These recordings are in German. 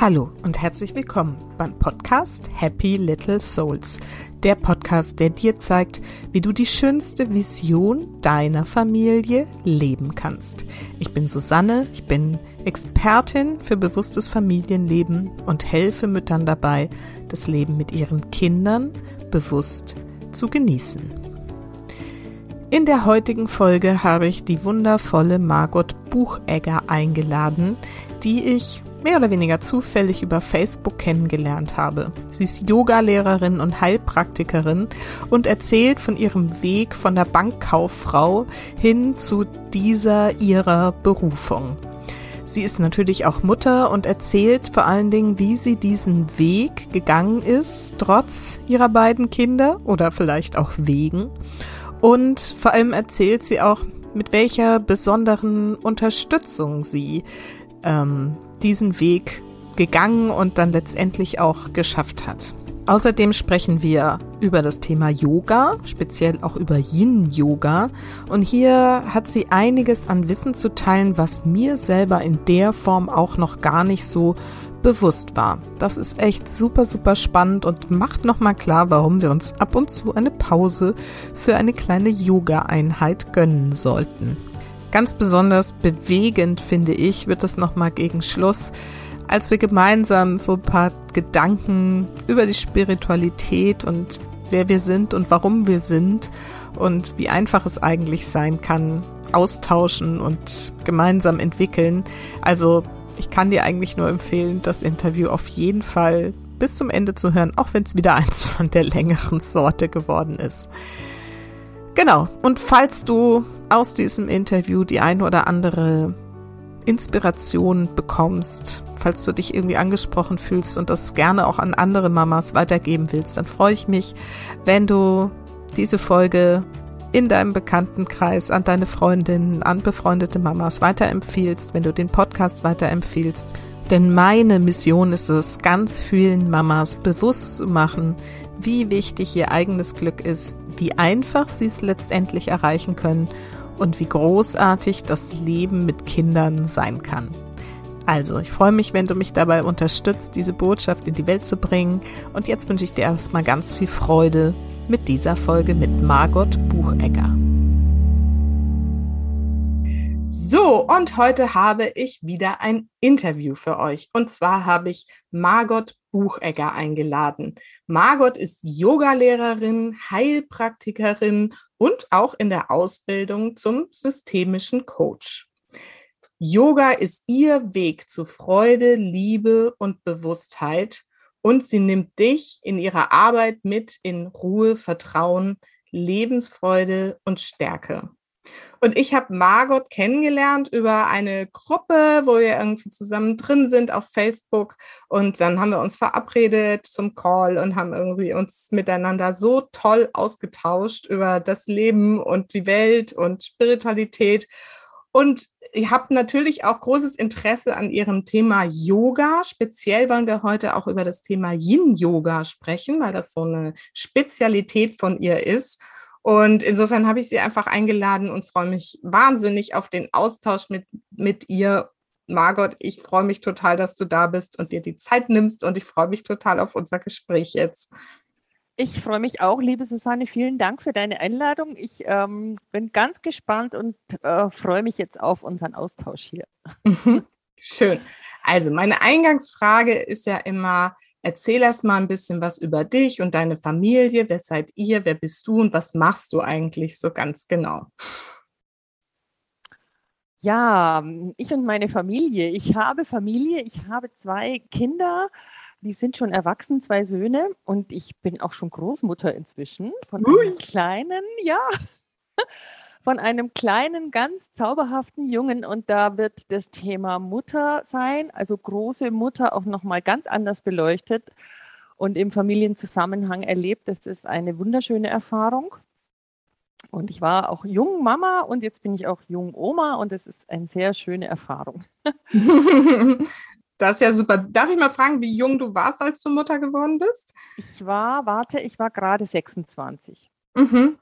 Hallo und herzlich willkommen beim Podcast Happy Little Souls. Der Podcast, der dir zeigt, wie du die schönste Vision deiner Familie leben kannst. Ich bin Susanne, ich bin Expertin für bewusstes Familienleben und helfe Müttern dabei, das Leben mit ihren Kindern bewusst zu genießen. In der heutigen Folge habe ich die wundervolle Margot Buchegger eingeladen, die ich mehr oder weniger zufällig über Facebook kennengelernt habe. Sie ist Yogalehrerin und Heilpraktikerin und erzählt von ihrem Weg von der Bankkauffrau hin zu dieser ihrer Berufung. Sie ist natürlich auch Mutter und erzählt vor allen Dingen, wie sie diesen Weg gegangen ist, trotz ihrer beiden Kinder oder vielleicht auch wegen. Und vor allem erzählt sie auch, mit welcher besonderen Unterstützung sie ähm, diesen Weg gegangen und dann letztendlich auch geschafft hat. Außerdem sprechen wir über das Thema Yoga, speziell auch über Yin-Yoga. Und hier hat sie einiges an Wissen zu teilen, was mir selber in der Form auch noch gar nicht so bewusst war. Das ist echt super, super spannend und macht nochmal klar, warum wir uns ab und zu eine Pause für eine kleine Yoga-Einheit gönnen sollten. Ganz besonders bewegend, finde ich, wird es nochmal gegen Schluss, als wir gemeinsam so ein paar Gedanken über die Spiritualität und wer wir sind und warum wir sind und wie einfach es eigentlich sein kann, austauschen und gemeinsam entwickeln. Also ich kann dir eigentlich nur empfehlen, das Interview auf jeden Fall bis zum Ende zu hören, auch wenn es wieder eins von der längeren Sorte geworden ist. Genau. Und falls du aus diesem Interview die eine oder andere Inspiration bekommst, falls du dich irgendwie angesprochen fühlst und das gerne auch an andere Mamas weitergeben willst, dann freue ich mich, wenn du diese Folge in deinem Bekanntenkreis an deine Freundinnen, an befreundete Mamas weiterempfiehlst, wenn du den Podcast weiterempfiehlst. Denn meine Mission ist es, ganz vielen Mamas bewusst zu machen, wie wichtig ihr eigenes Glück ist, wie einfach sie es letztendlich erreichen können und wie großartig das Leben mit Kindern sein kann. Also, ich freue mich, wenn du mich dabei unterstützt, diese Botschaft in die Welt zu bringen. Und jetzt wünsche ich dir erstmal ganz viel Freude mit dieser Folge mit Margot Buchegger. So, und heute habe ich wieder ein Interview für euch. Und zwar habe ich Margot Buchegger eingeladen. Margot ist Yogalehrerin, Heilpraktikerin und auch in der Ausbildung zum systemischen Coach. Yoga ist ihr Weg zu Freude, Liebe und Bewusstheit und sie nimmt dich in ihrer Arbeit mit in Ruhe, Vertrauen, Lebensfreude und Stärke. Und ich habe Margot kennengelernt über eine Gruppe, wo wir irgendwie zusammen drin sind auf Facebook. Und dann haben wir uns verabredet zum Call und haben irgendwie uns miteinander so toll ausgetauscht über das Leben und die Welt und Spiritualität. Und ihr habt natürlich auch großes Interesse an ihrem Thema Yoga. Speziell wollen wir heute auch über das Thema Yin-Yoga sprechen, weil das so eine Spezialität von ihr ist. Und insofern habe ich sie einfach eingeladen und freue mich wahnsinnig auf den Austausch mit, mit ihr. Margot, ich freue mich total, dass du da bist und dir die Zeit nimmst und ich freue mich total auf unser Gespräch jetzt. Ich freue mich auch, liebe Susanne. Vielen Dank für deine Einladung. Ich ähm, bin ganz gespannt und äh, freue mich jetzt auf unseren Austausch hier. Schön. Also meine Eingangsfrage ist ja immer, Erzähl erst mal ein bisschen was über dich und deine Familie. Wer seid ihr? Wer bist du und was machst du eigentlich so ganz genau? Ja, ich und meine Familie. Ich habe Familie, ich habe zwei Kinder, die sind schon erwachsen, zwei Söhne und ich bin auch schon Großmutter inzwischen von einem kleinen, ja von einem kleinen, ganz zauberhaften Jungen. Und da wird das Thema Mutter sein, also große Mutter, auch nochmal ganz anders beleuchtet und im Familienzusammenhang erlebt. Das ist eine wunderschöne Erfahrung. Und ich war auch jung Mama und jetzt bin ich auch jung Oma und das ist eine sehr schöne Erfahrung. Das ist ja super. Darf ich mal fragen, wie jung du warst, als du Mutter geworden bist? Ich war, warte, ich war gerade 26. Mhm.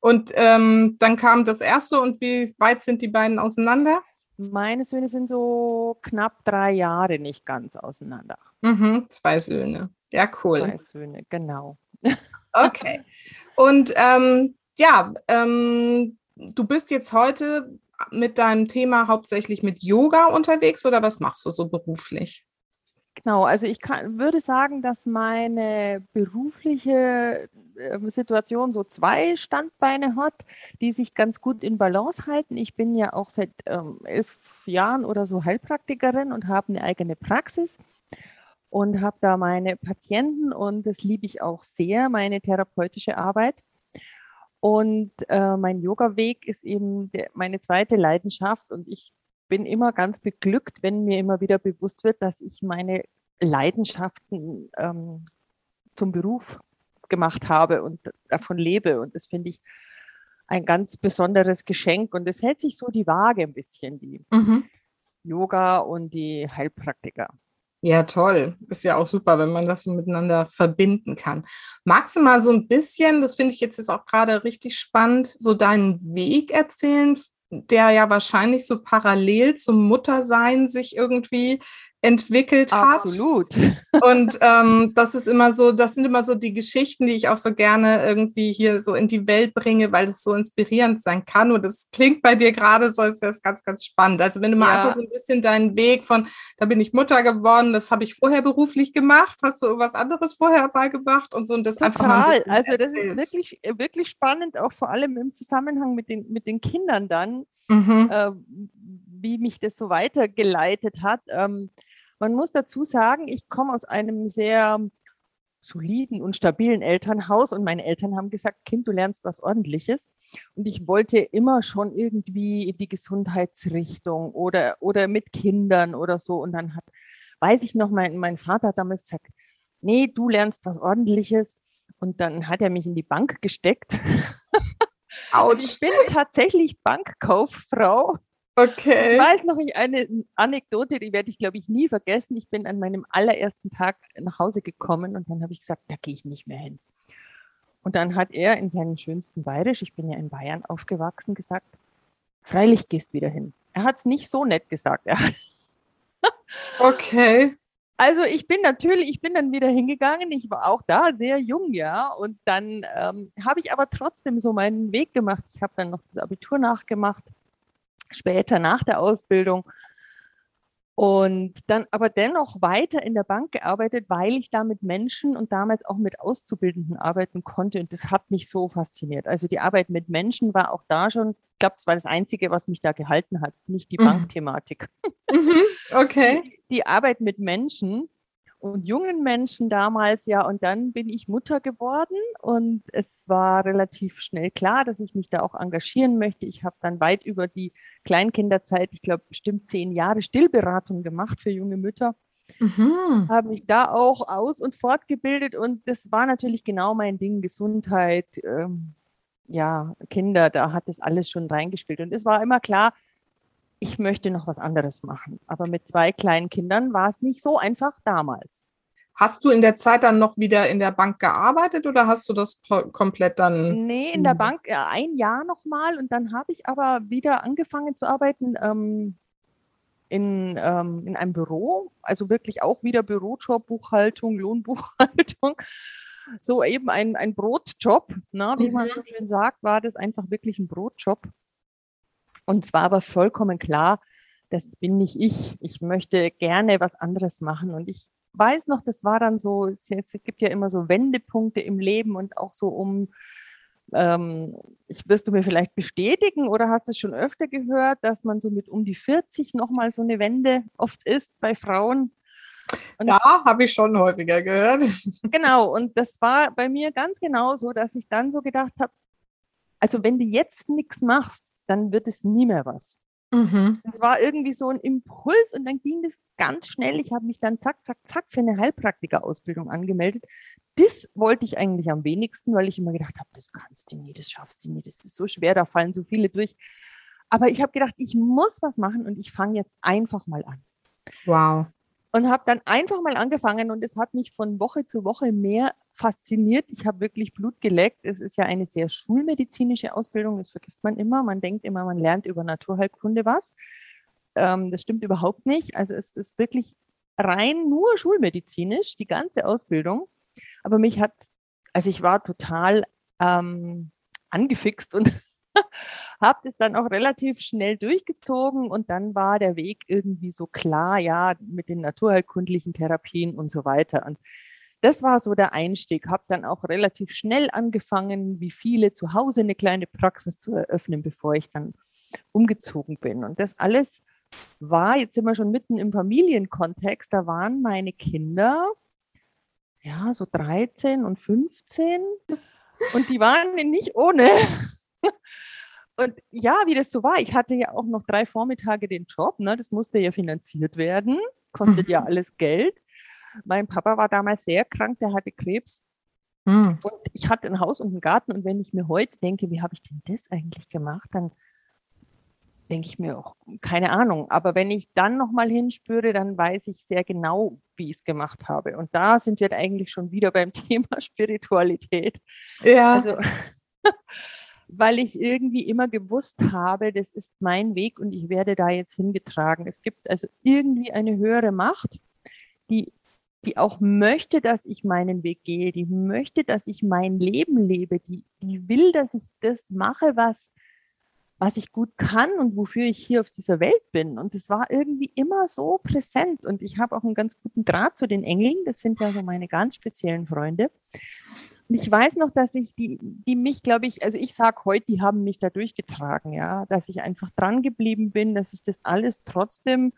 Und ähm, dann kam das erste und wie weit sind die beiden auseinander? Meine Söhne sind so knapp drei Jahre nicht ganz auseinander. Mhm, zwei Söhne. Ja, cool. Zwei Söhne, genau. Okay. Und ähm, ja, ähm, du bist jetzt heute mit deinem Thema hauptsächlich mit Yoga unterwegs oder was machst du so beruflich? Genau, also ich kann, würde sagen, dass meine berufliche ähm, Situation so zwei Standbeine hat, die sich ganz gut in Balance halten. Ich bin ja auch seit ähm, elf Jahren oder so Heilpraktikerin und habe eine eigene Praxis und habe da meine Patienten und das liebe ich auch sehr, meine therapeutische Arbeit. Und äh, mein Yoga-Weg ist eben der, meine zweite Leidenschaft und ich bin immer ganz beglückt, wenn mir immer wieder bewusst wird, dass ich meine Leidenschaften ähm, zum Beruf gemacht habe und davon lebe. Und das finde ich ein ganz besonderes Geschenk. Und es hält sich so die Waage ein bisschen, die mhm. Yoga und die Heilpraktiker. Ja, toll. Ist ja auch super, wenn man das so miteinander verbinden kann. Magst du mal so ein bisschen, das finde ich jetzt ist auch gerade richtig spannend, so deinen Weg erzählen, der ja wahrscheinlich so parallel zum Muttersein sich irgendwie entwickelt hat. Absolut. Und ähm, das ist immer so, das sind immer so die Geschichten, die ich auch so gerne irgendwie hier so in die Welt bringe, weil es so inspirierend sein kann. Und das klingt bei dir gerade so, ist das ganz, ganz spannend. Also wenn du mal ja. einfach so ein bisschen deinen Weg von, da bin ich Mutter geworden, das habe ich vorher beruflich gemacht, hast du irgendwas anderes vorher dabei gemacht und so und das Total. einfach mal. Ein also das ist wirklich, wirklich spannend, auch vor allem im Zusammenhang mit den, mit den Kindern dann. Mhm. Äh, wie mich das so weitergeleitet hat. Ähm, man muss dazu sagen, ich komme aus einem sehr soliden und stabilen Elternhaus und meine Eltern haben gesagt, Kind, du lernst was Ordentliches. Und ich wollte immer schon irgendwie in die Gesundheitsrichtung oder, oder mit Kindern oder so. Und dann hat, weiß ich noch, mein, mein Vater hat damals gesagt, nee, du lernst was Ordentliches. Und dann hat er mich in die Bank gesteckt. Autsch. Ich bin tatsächlich Bankkauffrau Okay. Ich weiß noch eine Anekdote, die werde ich, glaube ich, nie vergessen. Ich bin an meinem allerersten Tag nach Hause gekommen und dann habe ich gesagt, da gehe ich nicht mehr hin. Und dann hat er in seinem schönsten Bayerisch, ich bin ja in Bayern aufgewachsen, gesagt, freilich gehst wieder hin. Er hat es nicht so nett gesagt. okay. Also ich bin natürlich, ich bin dann wieder hingegangen. Ich war auch da sehr jung, ja. Und dann ähm, habe ich aber trotzdem so meinen Weg gemacht. Ich habe dann noch das Abitur nachgemacht später nach der Ausbildung. Und dann aber dennoch weiter in der Bank gearbeitet, weil ich da mit Menschen und damals auch mit Auszubildenden arbeiten konnte. Und das hat mich so fasziniert. Also die Arbeit mit Menschen war auch da schon, ich glaube, es war das Einzige, was mich da gehalten hat, nicht die mhm. Bankthematik. Mhm. Okay. Die, die Arbeit mit Menschen und jungen Menschen damals, ja, und dann bin ich Mutter geworden und es war relativ schnell klar, dass ich mich da auch engagieren möchte. Ich habe dann weit über die Kleinkinderzeit, ich glaube bestimmt zehn Jahre Stillberatung gemacht für junge Mütter. Mhm. Habe mich da auch aus- und fortgebildet und das war natürlich genau mein Ding, Gesundheit, ähm, ja, Kinder, da hat das alles schon reingespielt. Und es war immer klar, ich möchte noch was anderes machen. Aber mit zwei kleinen Kindern war es nicht so einfach damals. Hast du in der Zeit dann noch wieder in der Bank gearbeitet oder hast du das komplett dann? Nee, in der Bank äh, ein Jahr nochmal und dann habe ich aber wieder angefangen zu arbeiten ähm, in, ähm, in einem Büro, also wirklich auch wieder Bürojob, Buchhaltung, Lohnbuchhaltung. So eben ein, ein Brotjob, ne, wie mhm. man so schön sagt, war das einfach wirklich ein Brotjob. Und zwar aber vollkommen klar, das bin nicht ich. Ich möchte gerne was anderes machen. Und ich weiß noch, das war dann so, es, gibt ja immer so Wendepunkte im Leben und auch so um, ähm, ich wirst du mir vielleicht bestätigen oder hast du es schon öfter gehört, dass man so mit um die 40 nochmal so eine Wende oft ist bei Frauen. Und ja, habe ich schon häufiger gehört. Genau, und das war bei mir ganz genau so, dass ich dann so gedacht habe, also wenn du jetzt nichts machst, dann wird es nie mehr was. Mhm. Das war irgendwie so ein Impuls und dann ging das ganz schnell. Ich habe mich dann zack, zack, zack für eine Heilpraktikerausbildung angemeldet. Das wollte ich eigentlich am wenigsten, weil ich immer gedacht habe, das kannst du nie, das schaffst du nie, das ist so schwer, da fallen so viele durch. Aber ich habe gedacht, ich muss was machen und ich fange jetzt einfach mal an. Wow und habe dann einfach mal angefangen und es hat mich von Woche zu Woche mehr fasziniert. Ich habe wirklich Blut geleckt. Es ist ja eine sehr schulmedizinische Ausbildung, das vergisst man immer. Man denkt immer, man lernt über Naturheilkunde was. ähm, das stimmt überhaupt nicht. Also es ist wirklich rein nur schulmedizinisch, die ganze Ausbildung. Aber mich hat, also ich war total ähm, angefixt und habe das dann auch relativ schnell durchgezogen und dann war der Weg irgendwie so klar, ja, mit den naturheilkundlichen Therapien und so weiter. Und das war so der Einstieg. Habe dann auch relativ schnell angefangen, wie viele zu Hause eine kleine Praxis zu eröffnen, bevor ich dann umgezogen bin. Und das alles war, jetzt sind wir schon mitten im Familienkontext, da waren meine Kinder, ja, so 13 und 15 und die waren nicht ohne. Und ja, wie das so war, ich hatte ja auch noch drei Vormittage den Job, ne? das musste ja finanziert werden, kostet ja mhm. alles Geld. Mein Papa war damals sehr krank, der hatte Krebs. Mhm. Und ich hatte ein Haus und einen Garten. Und wenn ich mir heute denke, wie habe ich denn das eigentlich gemacht, dann denke ich mir auch, keine Ahnung. Aber wenn ich dann nochmal hinspüre, dann weiß ich sehr genau, wie ich es gemacht habe. Und da sind wir eigentlich schon wieder beim Thema Spiritualität. Ja. Also, weil ich irgendwie immer gewusst habe, das ist mein Weg und ich werde da jetzt hingetragen. Es gibt also irgendwie eine höhere Macht, die, die auch möchte, dass ich meinen Weg gehe, die möchte, dass ich mein Leben lebe, die, die will, dass ich das mache, was, was ich gut kann und wofür ich hier auf dieser Welt bin. Und es war irgendwie immer so präsent. Und ich habe auch einen ganz guten Draht zu den Engeln. Das sind ja so meine ganz speziellen Freunde. Und ich weiß noch, dass ich die, die mich, glaube ich, also ich sage heute, die haben mich da durchgetragen, ja, dass ich einfach dran geblieben bin, dass ich das alles trotzdem,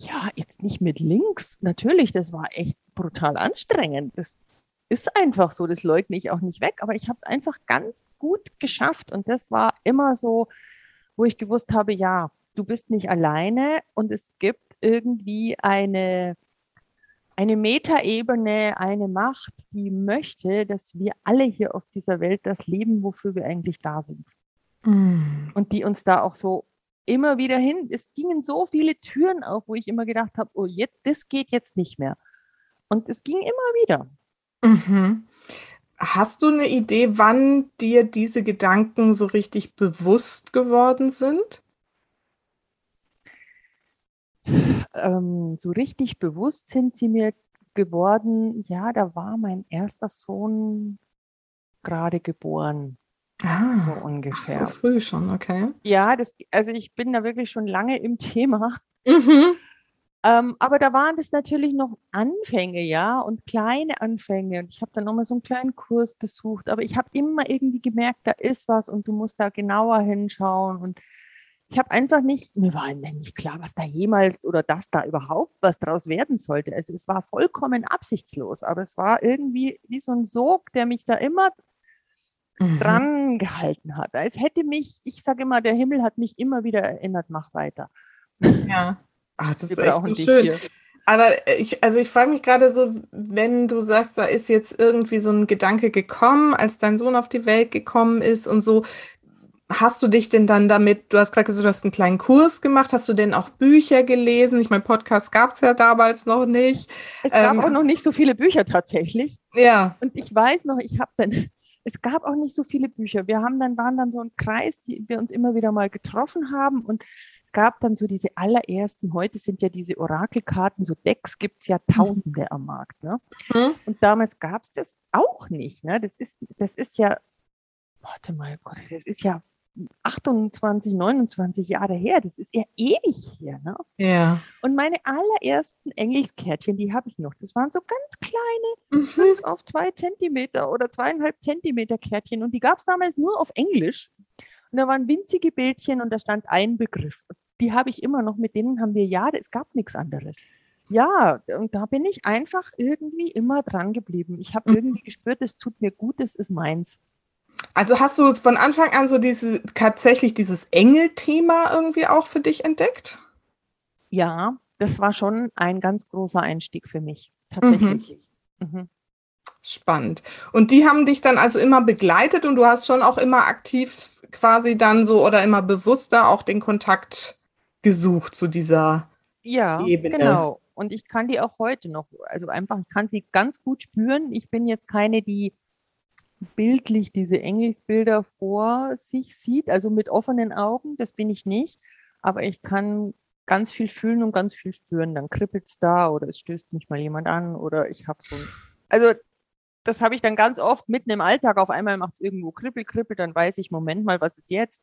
ja, jetzt nicht mit links, natürlich, das war echt brutal anstrengend. Das ist einfach so, das leugne ich auch nicht weg, aber ich habe es einfach ganz gut geschafft und das war immer so, wo ich gewusst habe, ja, du bist nicht alleine und es gibt irgendwie eine eine Metaebene, eine Macht, die möchte, dass wir alle hier auf dieser Welt das leben, wofür wir eigentlich da sind. Mm. Und die uns da auch so immer wieder hin, es gingen so viele Türen auf, wo ich immer gedacht habe, oh, jetzt, das geht jetzt nicht mehr. Und es ging immer wieder. Mhm. Hast du eine Idee, wann dir diese Gedanken so richtig bewusst geworden sind? ähm, so richtig bewusst sind sie mir geworden, ja, da war mein erster Sohn gerade geboren. Ah, so ungefähr. Ach, so früh schon, okay. Ja, das, also ich bin da wirklich schon lange im Thema. Mhm. Ähm, aber da waren das natürlich noch Anfänge, ja, und kleine Anfänge. Und ich habe dann nochmal so einen kleinen Kurs besucht. Aber ich habe immer irgendwie gemerkt, da ist was und du musst da genauer hinschauen. Und ich habe einfach nicht, mir war nicht klar, was da jemals oder dass da überhaupt was draus werden sollte. Also es war vollkommen absichtslos, aber es war irgendwie wie so ein Sog, der mich da immer mhm. dran gehalten hat. Es hätte mich, ich sage immer, der Himmel hat mich immer wieder erinnert, mach weiter. Ja, Ach, das ist echt so schön. Hier. Aber ich, also ich frage mich gerade so, wenn du sagst, da ist jetzt irgendwie so ein Gedanke gekommen, als dein Sohn auf die Welt gekommen ist und so, hast du dich denn dann damit, du hast gerade gesagt, du hast einen kleinen Kurs gemacht, hast du denn auch Bücher gelesen? Ich meine, Podcasts gab es ja damals noch nicht. Es gab ähm, auch noch nicht so viele Bücher tatsächlich. Ja. Und ich weiß noch, ich habe dann, es gab auch nicht so viele Bücher. Wir haben dann, waren dann so ein Kreis, die wir uns immer wieder mal getroffen haben und gab dann so diese allerersten, heute sind ja diese Orakelkarten, so Decks gibt es ja mhm. tausende am Markt. Ne? Mhm. Und damals gab es das auch nicht. Ne? Das, ist, das ist ja, warte mal, das ist ja 28, 29 Jahre her. Das ist ja ewig her. Ne? Ja. Und meine allerersten Engelskärtchen, die habe ich noch. Das waren so ganz kleine, mhm. 5 auf 2 Zentimeter oder zweieinhalb Zentimeter Kärtchen. Und die gab es damals nur auf Englisch. Und da waren winzige Bildchen und da stand ein Begriff. Die habe ich immer noch, mit denen haben wir Jahre, es gab nichts anderes. Ja, und da bin ich einfach irgendwie immer dran geblieben. Ich habe mhm. irgendwie gespürt, es tut mir gut, es ist meins. Also hast du von Anfang an so diese tatsächlich dieses Engel-Thema irgendwie auch für dich entdeckt? Ja, das war schon ein ganz großer Einstieg für mich, tatsächlich. Mhm. Mhm. Spannend. Und die haben dich dann also immer begleitet und du hast schon auch immer aktiv quasi dann so oder immer bewusster auch den Kontakt gesucht zu dieser ja, Ebene. Genau. Und ich kann die auch heute noch, also einfach, ich kann sie ganz gut spüren. Ich bin jetzt keine, die bildlich diese Engelsbilder vor sich sieht, also mit offenen Augen, das bin ich nicht. aber ich kann ganz viel fühlen und ganz viel spüren. Dann kribbelt es da oder es stößt mich mal jemand an oder ich habe so. Also das habe ich dann ganz oft mitten im Alltag. Auf einmal macht es irgendwo kribbel, kribbel, dann weiß ich, Moment mal, was ist jetzt?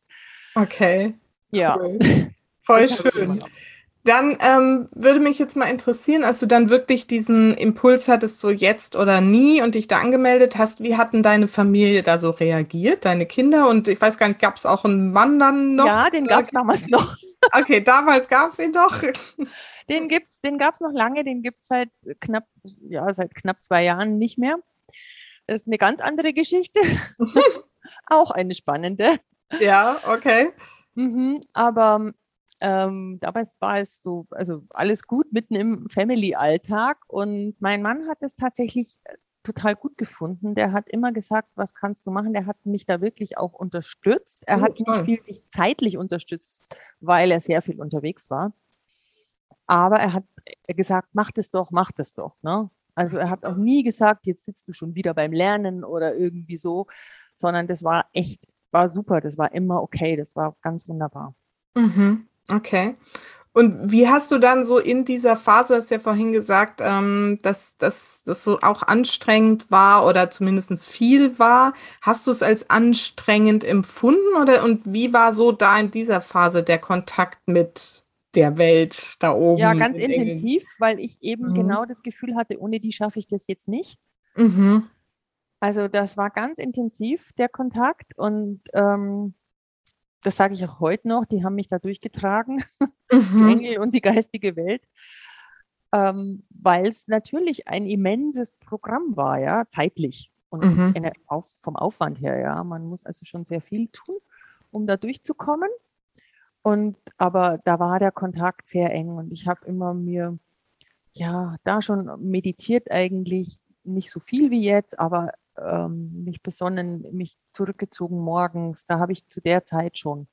Okay. Ja. Cool. Voll schön. Dann ähm, würde mich jetzt mal interessieren, als du dann wirklich diesen Impuls hattest, so jetzt oder nie und dich da angemeldet hast, wie hatten deine Familie da so reagiert, deine Kinder? Und ich weiß gar nicht, gab es auch einen Mann dann noch? Ja, den gab es damals noch. Okay, damals gab es ihn doch. Den gibt's, den gab es noch lange, den gibt es seit knapp, ja, seit knapp zwei Jahren nicht mehr. Das ist eine ganz andere Geschichte. auch eine spannende. Ja, okay. Mhm, aber ähm, damals war es so, also alles gut mitten im Family-Alltag und mein Mann hat es tatsächlich äh, total gut gefunden. Der hat immer gesagt, was kannst du machen? Der hat mich da wirklich auch unterstützt. Er oh, hat mich viel zeitlich unterstützt, weil er sehr viel unterwegs war. Aber er hat gesagt, mach das doch, mach das doch. Ne? Also er hat auch nie gesagt, jetzt sitzt du schon wieder beim Lernen oder irgendwie so, sondern das war echt, war super, das war immer okay, das war ganz wunderbar. Mhm. Okay. Und wie hast du dann so in dieser Phase, du hast ja vorhin gesagt, ähm, dass, dass das so auch anstrengend war oder zumindest viel war. Hast du es als anstrengend empfunden oder und wie war so da in dieser Phase der Kontakt mit der Welt da oben? Ja, ganz intensiv, Engeln? weil ich eben mhm. genau das Gefühl hatte, ohne die schaffe ich das jetzt nicht. Mhm. Also das war ganz intensiv, der Kontakt. Und ähm, das sage ich auch heute noch, die haben mich da durchgetragen, mhm. die Engel und die geistige Welt, ähm, weil es natürlich ein immenses Programm war, ja, zeitlich und mhm. auf, vom Aufwand her, ja. Man muss also schon sehr viel tun, um da durchzukommen. Und aber da war der Kontakt sehr eng und ich habe immer mir ja da schon meditiert eigentlich nicht so viel wie jetzt, aber ähm, mich besonnen, mich zurückgezogen morgens. Da habe ich zu der Zeit schon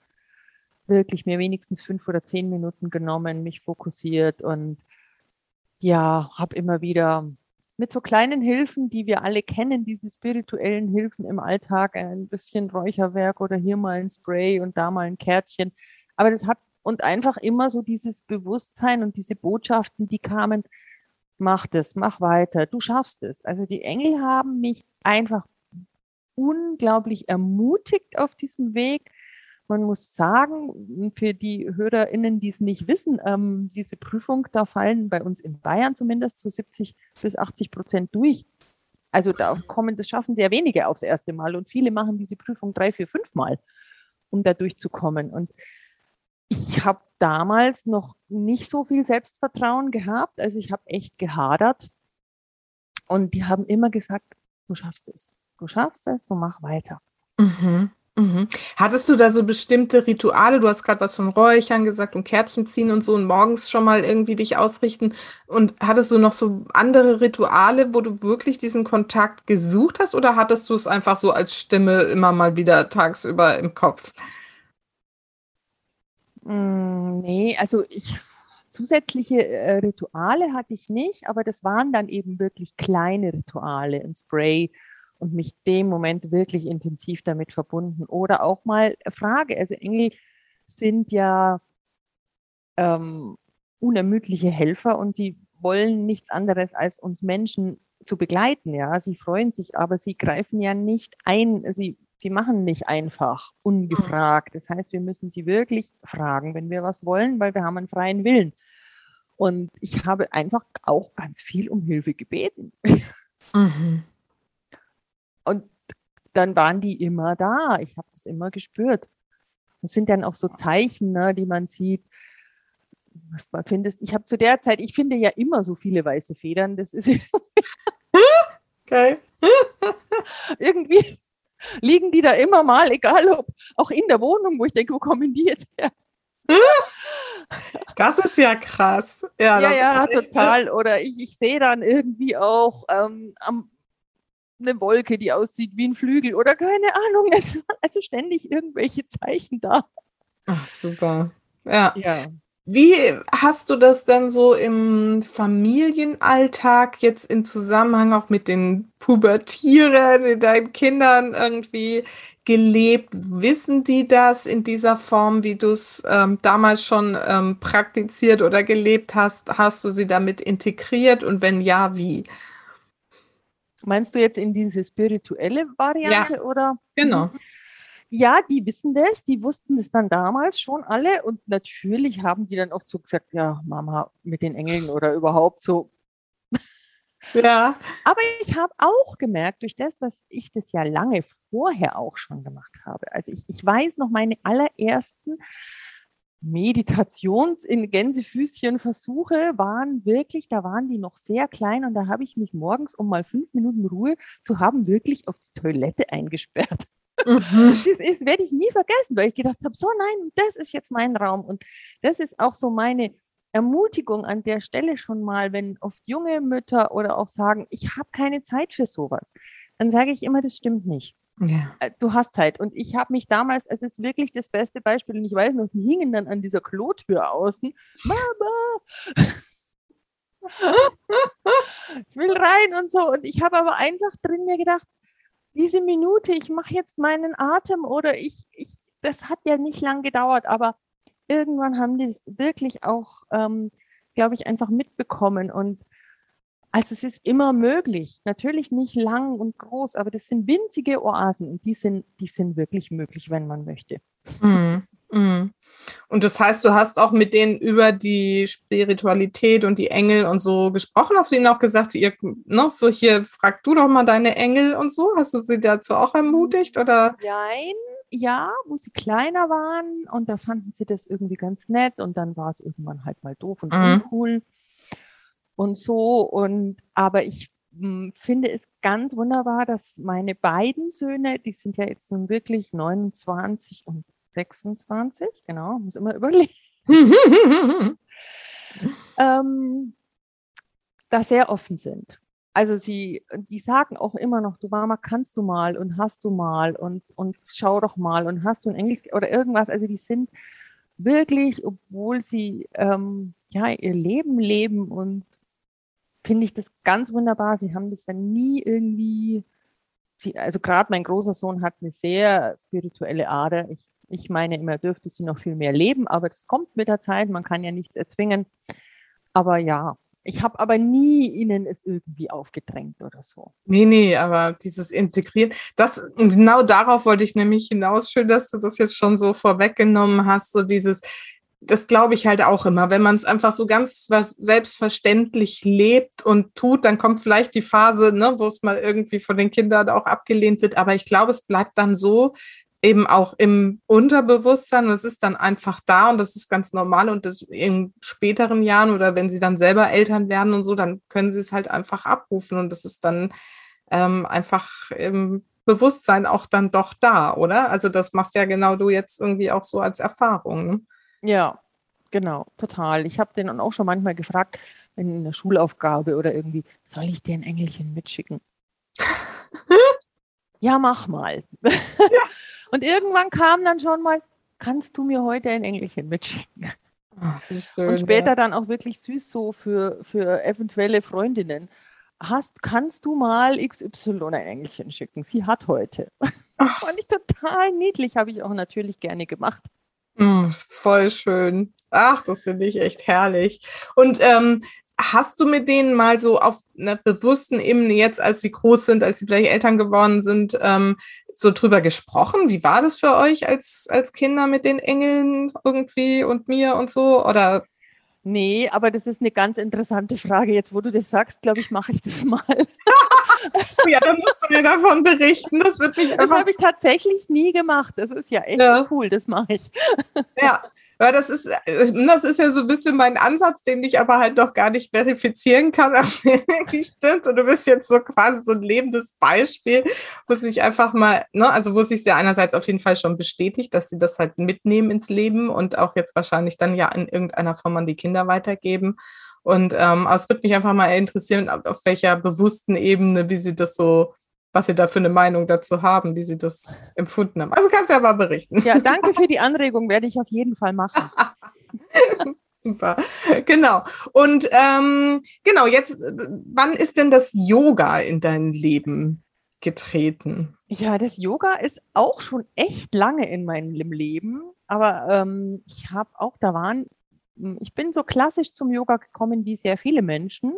wirklich mir wenigstens fünf oder zehn Minuten genommen, mich fokussiert und ja, habe immer wieder mit so kleinen Hilfen, die wir alle kennen, diese spirituellen Hilfen im Alltag, ein bisschen Räucherwerk oder hier mal ein Spray und da mal ein Kärtchen. Aber das hat und einfach immer so dieses Bewusstsein und diese Botschaften, die kamen, mach das, mach weiter, du schaffst es. Also die Engel haben mich einfach unglaublich ermutigt auf diesem Weg. Man muss sagen, für die HörerInnen, die es nicht wissen, ähm, diese Prüfung, da fallen bei uns in Bayern zumindest so 70 bis 80 Prozent durch. Also da kommen, das schaffen sehr wenige aufs erste Mal und viele machen diese Prüfung drei, vier, fünf Mal, um da durchzukommen. Und ich habe damals noch nicht so viel Selbstvertrauen gehabt. Also ich habe echt gehadert. Und die haben immer gesagt, du schaffst es. Du schaffst es, du mach weiter. Mhm. Mhm. Hattest du da so bestimmte Rituale? Du hast gerade was von Räuchern gesagt und Kärtchen ziehen und so und morgens schon mal irgendwie dich ausrichten. Und hattest du noch so andere Rituale, wo du wirklich diesen Kontakt gesucht hast oder hattest du es einfach so als Stimme immer mal wieder tagsüber im Kopf? Mm, nee, also ich zusätzliche äh, Rituale hatte ich nicht, aber das waren dann eben wirklich kleine Rituale, ein Spray und mich dem Moment wirklich intensiv damit verbunden. Oder auch mal Frage, also Engel sind ja ähm, unermüdliche Helfer und sie wollen nichts anderes als uns Menschen zu begleiten. Ja, sie freuen sich, aber sie greifen ja nicht ein. Sie sie machen nicht einfach ungefragt. Das heißt, wir müssen sie wirklich fragen, wenn wir was wollen, weil wir haben einen freien Willen. Und ich habe einfach auch ganz viel um Hilfe gebeten. Mhm. Und dann waren die immer da. Ich habe das immer gespürt. Das sind dann auch so Zeichen, ne, die man sieht, was man findest. Ich habe zu der Zeit, ich finde ja immer so viele weiße Federn. Das ist geil. irgendwie liegen die da immer mal, egal ob auch in der Wohnung, wo ich denke, wo kommen die jetzt her? Das ist ja krass. Ja, ja, ja total. Oder ich, ich sehe dann irgendwie auch ähm, am, eine Wolke, die aussieht wie ein Flügel oder keine Ahnung. Also ständig irgendwelche Zeichen da. Ach, super. Ja. ja. Wie hast du das dann so im Familienalltag jetzt im Zusammenhang auch mit den Pubertieren, mit deinen Kindern irgendwie gelebt? Wissen die das in dieser Form, wie du es ähm, damals schon ähm, praktiziert oder gelebt hast? Hast du sie damit integriert und wenn ja, wie? Meinst du jetzt in diese spirituelle Variante ja, oder? Genau. Ja, die wissen das, die wussten das dann damals schon alle und natürlich haben die dann oft so gesagt, ja, Mama mit den Engeln oder überhaupt so. Ja. Aber ich habe auch gemerkt, durch das, dass ich das ja lange vorher auch schon gemacht habe. Also ich, ich weiß noch meine allerersten Meditations in Gänsefüßchen Versuche waren wirklich, da waren die noch sehr klein und da habe ich mich morgens, um mal fünf Minuten Ruhe zu haben, wirklich auf die Toilette eingesperrt. Mhm. Das ist, werde ich nie vergessen, weil ich gedacht habe, so nein, das ist jetzt mein Raum. Und das ist auch so meine Ermutigung an der Stelle schon mal, wenn oft junge Mütter oder auch sagen, ich habe keine Zeit für sowas, dann sage ich immer, das stimmt nicht. Ja. Äh, du hast Zeit. Und ich habe mich damals, es ist wirklich das beste Beispiel, und ich weiß noch, die hingen dann an dieser Klotür außen. Mama! ich will rein und so. Und ich habe aber einfach drin mir gedacht, diese Minute, ich mache jetzt meinen Atem oder ich, ich, das hat ja nicht lang gedauert, aber irgendwann haben die es wirklich auch, ähm, glaube ich, einfach mitbekommen und also es ist immer möglich. Natürlich nicht lang und groß, aber das sind winzige Oasen und die sind, die sind wirklich möglich, wenn man möchte. Mm, mm. Und das heißt, du hast auch mit denen über die Spiritualität und die Engel und so gesprochen. Hast du ihnen auch gesagt, ihr, ne, so hier, frag du doch mal deine Engel und so? Hast du sie dazu auch ermutigt oder? Nein, ja, wo sie kleiner waren und da fanden sie das irgendwie ganz nett und dann war es irgendwann halt mal doof und mhm. uncool und so. Und aber ich hm, finde es ganz wunderbar, dass meine beiden Söhne, die sind ja jetzt nun wirklich 29 und 26, genau, muss immer überlegen, ähm, da sehr offen sind. Also sie, die sagen auch immer noch, du Mama, kannst du mal und hast du mal und, und schau doch mal und hast du ein Englisch oder irgendwas. Also die sind wirklich, obwohl sie ähm, ja ihr Leben leben und finde ich das ganz wunderbar. Sie haben das dann nie irgendwie, sie, also gerade mein großer Sohn hat eine sehr spirituelle Ader. Ich, ich meine immer, dürfte sie noch viel mehr leben, aber das kommt mit der Zeit. Man kann ja nichts erzwingen. Aber ja, ich habe aber nie ihnen es irgendwie aufgedrängt oder so. Nee, nee, aber dieses Integrieren, das, genau darauf wollte ich nämlich hinaus. Schön, dass du das jetzt schon so vorweggenommen hast, so dieses, das glaube ich halt auch immer. Wenn man es einfach so ganz was selbstverständlich lebt und tut, dann kommt vielleicht die Phase, ne, wo es mal irgendwie von den Kindern auch abgelehnt wird. Aber ich glaube, es bleibt dann so eben auch im Unterbewusstsein. Und es ist dann einfach da und das ist ganz normal. Und das in späteren Jahren oder wenn sie dann selber Eltern werden und so, dann können sie es halt einfach abrufen. Und das ist dann ähm, einfach im Bewusstsein auch dann doch da, oder? Also das machst ja genau du jetzt irgendwie auch so als Erfahrung. Ne? Ja, genau, total. Ich habe den dann auch schon manchmal gefragt, in einer Schulaufgabe oder irgendwie, soll ich dir ein Engelchen mitschicken? ja, mach mal. Ja. Und irgendwann kam dann schon mal, kannst du mir heute ein Engelchen mitschicken? Ach, schön, und später ja. dann auch wirklich süß so für, für eventuelle Freundinnen. Hast, kannst du mal XY ein Engelchen schicken? Sie hat heute. Fand ich total niedlich, habe ich auch natürlich gerne gemacht. Mm, voll schön. Ach, das finde ich echt herrlich. Und ähm, hast du mit denen mal so auf einer bewussten Ebene jetzt, als sie groß sind, als sie vielleicht Eltern geworden sind, ähm, so drüber gesprochen? Wie war das für euch als, als Kinder mit den Engeln irgendwie und mir und so? Oder Nee, aber das ist eine ganz interessante Frage. Jetzt, wo du das sagst, glaube ich, mache ich das mal. ja, dann musst du mir davon berichten. Das wird mich Das habe ich tatsächlich nie gemacht. Das ist ja echt ja. cool, das mache ich. ja, ja, das ist, äh, das ist ja so ein bisschen mein Ansatz, den ich aber halt noch gar nicht verifizieren kann, stimmt. Und du bist jetzt so quasi so ein lebendes Beispiel, wo sich einfach mal, ne, also wo sich ja einerseits auf jeden Fall schon bestätigt, dass sie das halt mitnehmen ins Leben und auch jetzt wahrscheinlich dann ja in irgendeiner Form an die Kinder weitergeben. Und ähm, es würde mich einfach mal interessieren, auf welcher bewussten Ebene, wie sie das so was Sie da für eine Meinung dazu haben, wie Sie das empfunden haben. Also kannst du ja mal berichten. Ja, danke für die Anregung, werde ich auf jeden Fall machen. Super, genau. Und ähm, genau, jetzt, wann ist denn das Yoga in dein Leben getreten? Ja, das Yoga ist auch schon echt lange in meinem Leben, aber ähm, ich habe auch, da waren, ich bin so klassisch zum Yoga gekommen wie sehr viele Menschen.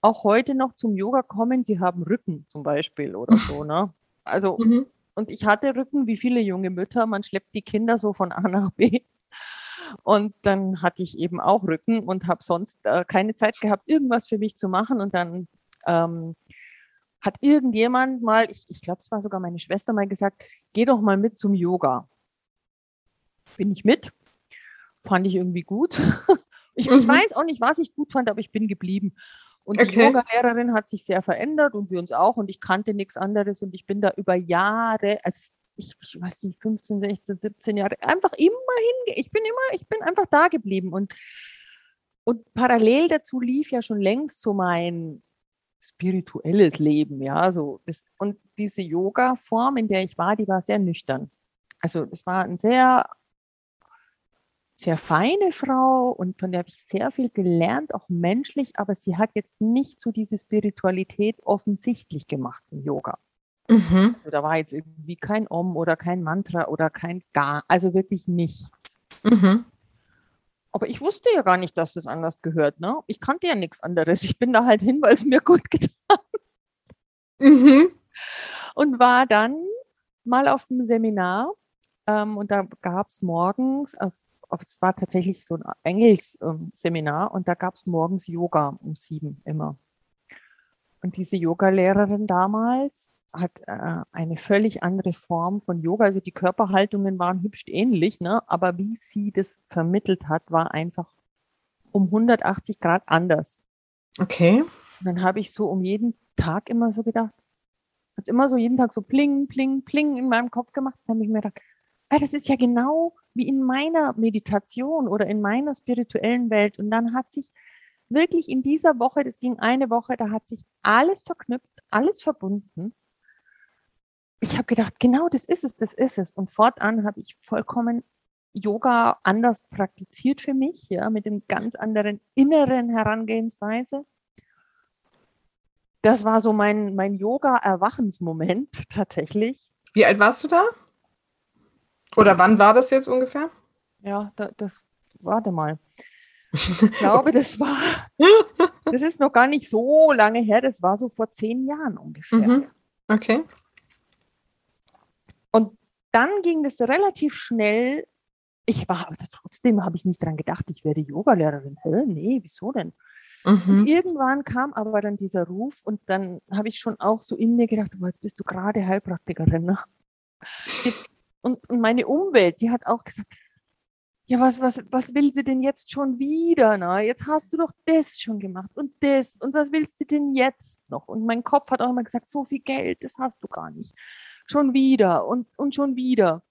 Auch heute noch zum Yoga kommen, sie haben Rücken zum Beispiel oder so, ne? Also, mhm. und ich hatte Rücken wie viele junge Mütter, man schleppt die Kinder so von A nach B. Und dann hatte ich eben auch Rücken und habe sonst äh, keine Zeit gehabt, irgendwas für mich zu machen. Und dann ähm, hat irgendjemand mal, ich, ich glaube, es war sogar meine Schwester mal gesagt, geh doch mal mit zum Yoga. Bin ich mit? Fand ich irgendwie gut. ich, mhm. ich, weiß auch nicht, was ich gut fand, aber ich bin geblieben. Und okay. die Yoga-Lehrerin hat sich sehr verändert und wir uns auch und ich kannte nichts anderes und ich bin da über Jahre, also ich, ich weiß nicht, 15, 16, 17 Jahre, einfach immer hinge, ich bin immer, ich bin einfach da geblieben und und parallel dazu lief ja schon längst so mein spirituelles Leben, ja, so ist, und diese Yoga-Form, in der ich war, die war sehr nüchtern. Also es war ein sehr, sehr feine Frau und von der habe ich sehr viel gelernt, auch menschlich, aber sie hat jetzt nicht so diese Spiritualität offensichtlich gemacht im Yoga. Mhm. Also da war jetzt irgendwie kein Om oder kein Mantra oder kein Gar, also wirklich nichts. Mhm. Aber ich wusste ja gar nicht, dass das anders gehört. Ne? Ich kannte ja nichts anderes. Ich bin da halt hin, weil es mir gut getan mhm. Und war dann mal auf einem Seminar ähm, und da gab es morgens, äh, es war tatsächlich so ein Engelsseminar ähm, und da gab es morgens Yoga um sieben immer. Und diese Yoga-Lehrerin damals, hat äh, eine völlig andere Form von Yoga. Also die Körperhaltungen waren hübsch ähnlich, ne? aber wie sie das vermittelt hat, war einfach um 180 Grad anders. Okay. Und dann habe ich so um jeden Tag immer so gedacht, hat immer so jeden Tag so pling, pling, pling in meinem Kopf gemacht. Dann habe ich mir gedacht, ah, das ist ja genau wie in meiner Meditation oder in meiner spirituellen Welt. Und dann hat sich wirklich in dieser Woche, das ging eine Woche, da hat sich alles verknüpft, alles verbunden ich habe gedacht, genau das ist es, das ist es. Und fortan habe ich vollkommen Yoga anders praktiziert für mich, ja, mit einem ganz anderen inneren Herangehensweise. Das war so mein, mein Yoga-Erwachensmoment tatsächlich. Wie alt warst du da? Oder wann war das jetzt ungefähr? Ja, da, das, warte mal. Ich glaube, das war, das ist noch gar nicht so lange her, das war so vor zehn Jahren ungefähr. Mhm. Okay. Und dann ging das relativ schnell. Ich war, aber trotzdem habe ich nicht dran gedacht, ich werde Yogalehrerin. Hä? Nee, wieso denn? Mhm. irgendwann kam aber dann dieser Ruf und dann habe ich schon auch so in mir gedacht, jetzt bist du gerade Heilpraktikerin. Ne? Jetzt, und, und meine Umwelt, die hat auch gesagt, ja, was, was, was will sie denn jetzt schon wieder? Na? Jetzt hast du doch das schon gemacht und das. Und was willst du denn jetzt noch? Und mein Kopf hat auch immer gesagt, so viel Geld, das hast du gar nicht schon wieder und, und schon wieder.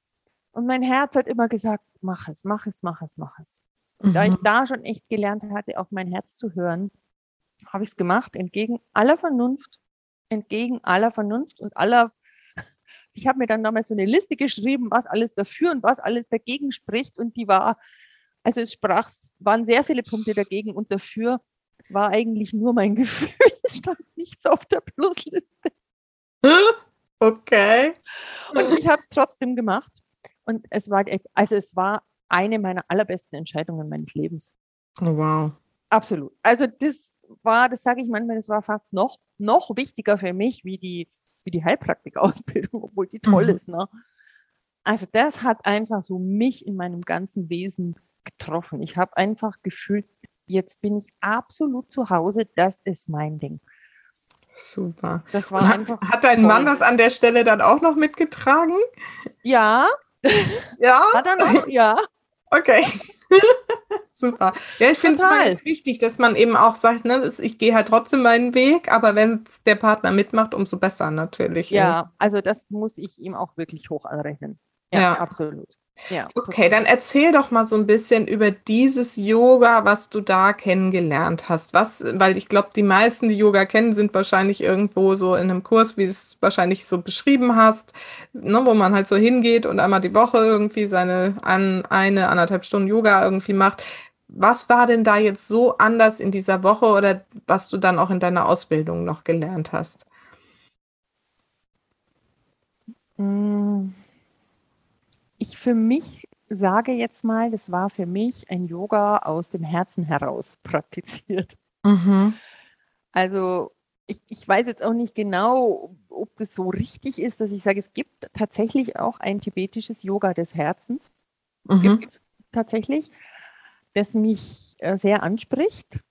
Und mein Herz hat immer gesagt, mach es, mach es, mach es, mach es. Und mhm. da ich mhm. da schon echt gelernt hatte, auf mein Herz zu hören, habe ich es gemacht, entgegen aller Vernunft, entgegen aller Vernunft und aller. Ich habe mir dann damals so eine Liste geschrieben, was alles dafür und was alles dagegen spricht. Und die war, also es sprach, waren sehr viele Punkte dagegen und dafür war eigentlich nur mein Gefühl. Es stand nichts auf der Plusliste. Okay. Und ich habe es trotzdem gemacht. Und es war, also es war eine meiner allerbesten Entscheidungen meines Lebens. Oh, wow. Absolut. Also das war, das sage ich manchmal, das war fast noch, noch wichtiger für mich wie die, wie die Heilpraktikausbildung, obwohl die toll mhm. ist. Ne? Also das hat einfach so mich in meinem ganzen Wesen getroffen. Ich habe einfach gefühlt, jetzt bin ich absolut zu Hause, das ist mein Ding. Super. Das war hat, einfach. Hat dein toll. Mann das an der Stelle dann auch noch mitgetragen? Ja. Ja? Hat er noch? Ja. Okay. Super. Ja, ich finde es ganz wichtig, dass man eben auch sagt, ne, ich gehe halt trotzdem meinen Weg, aber wenn der Partner mitmacht, umso besser natürlich. Ja, also das muss ich ihm auch wirklich hoch anrechnen. Ja, ja. absolut. Ja, okay, dann erzähl doch mal so ein bisschen über dieses Yoga, was du da kennengelernt hast. Was, weil ich glaube, die meisten, die Yoga kennen, sind wahrscheinlich irgendwo so in einem Kurs, wie du es wahrscheinlich so beschrieben hast, ne, wo man halt so hingeht und einmal die Woche irgendwie seine an, eine, anderthalb Stunden Yoga irgendwie macht. Was war denn da jetzt so anders in dieser Woche oder was du dann auch in deiner Ausbildung noch gelernt hast? Mm. Ich für mich sage jetzt mal, das war für mich ein Yoga aus dem Herzen heraus praktiziert. Mhm. Also ich, ich, weiß jetzt auch nicht genau, ob das so richtig ist, dass ich sage, es gibt tatsächlich auch ein tibetisches Yoga des Herzens. Mhm. Gibt es tatsächlich, das mich äh, sehr anspricht.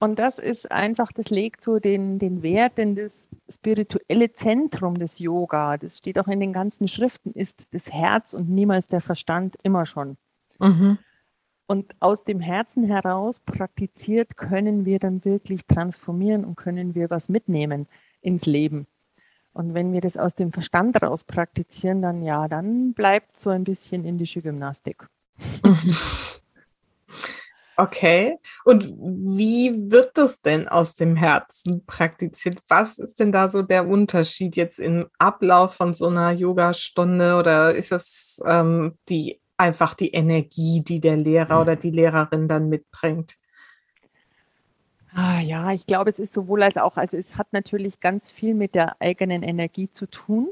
Und das ist einfach, das legt so den, den Wert in das spirituelle Zentrum des Yoga. Das steht auch in den ganzen Schriften, ist das Herz und niemals der Verstand immer schon. Mhm. Und aus dem Herzen heraus praktiziert können wir dann wirklich transformieren und können wir was mitnehmen ins Leben. Und wenn wir das aus dem Verstand heraus praktizieren, dann ja, dann bleibt so ein bisschen indische Gymnastik. Okay. Und wie wird das denn aus dem Herzen praktiziert? Was ist denn da so der Unterschied jetzt im Ablauf von so einer Yogastunde oder ist das ähm, die einfach die Energie, die der Lehrer oder die Lehrerin dann mitbringt? Ah, ja, ich glaube, es ist sowohl als auch. Also es hat natürlich ganz viel mit der eigenen Energie zu tun.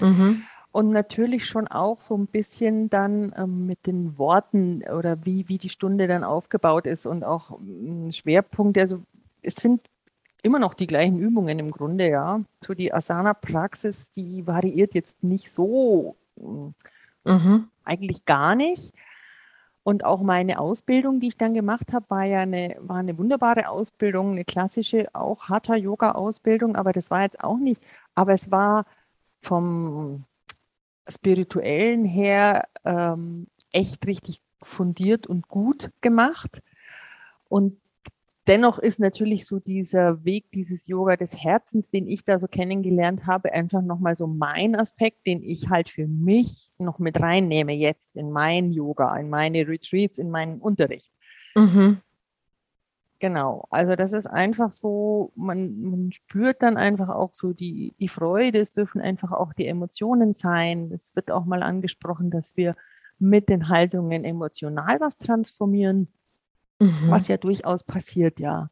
Mhm und natürlich schon auch so ein bisschen dann ähm, mit den Worten oder wie, wie die Stunde dann aufgebaut ist und auch ähm, Schwerpunkte. Also es sind immer noch die gleichen Übungen im Grunde, ja. So die Asana-Praxis, die variiert jetzt nicht so, mhm. eigentlich gar nicht. Und auch meine Ausbildung, die ich dann gemacht habe, war ja eine, war eine wunderbare Ausbildung, eine klassische, auch Hatha-Yoga-Ausbildung, aber das war jetzt auch nicht, aber es war vom spirituellen her ähm, echt richtig fundiert und gut gemacht. Und dennoch ist natürlich so dieser Weg dieses Yoga des Herzens, den ich da so kennengelernt habe, einfach nochmal so mein Aspekt, den ich halt für mich noch mit reinnehme jetzt in mein Yoga, in meine Retreats, in meinen Unterricht. Mhm. Genau, also das ist einfach so, man, man spürt dann einfach auch so die, die Freude, es dürfen einfach auch die Emotionen sein. Es wird auch mal angesprochen, dass wir mit den Haltungen emotional was transformieren, mhm. was ja durchaus passiert, ja.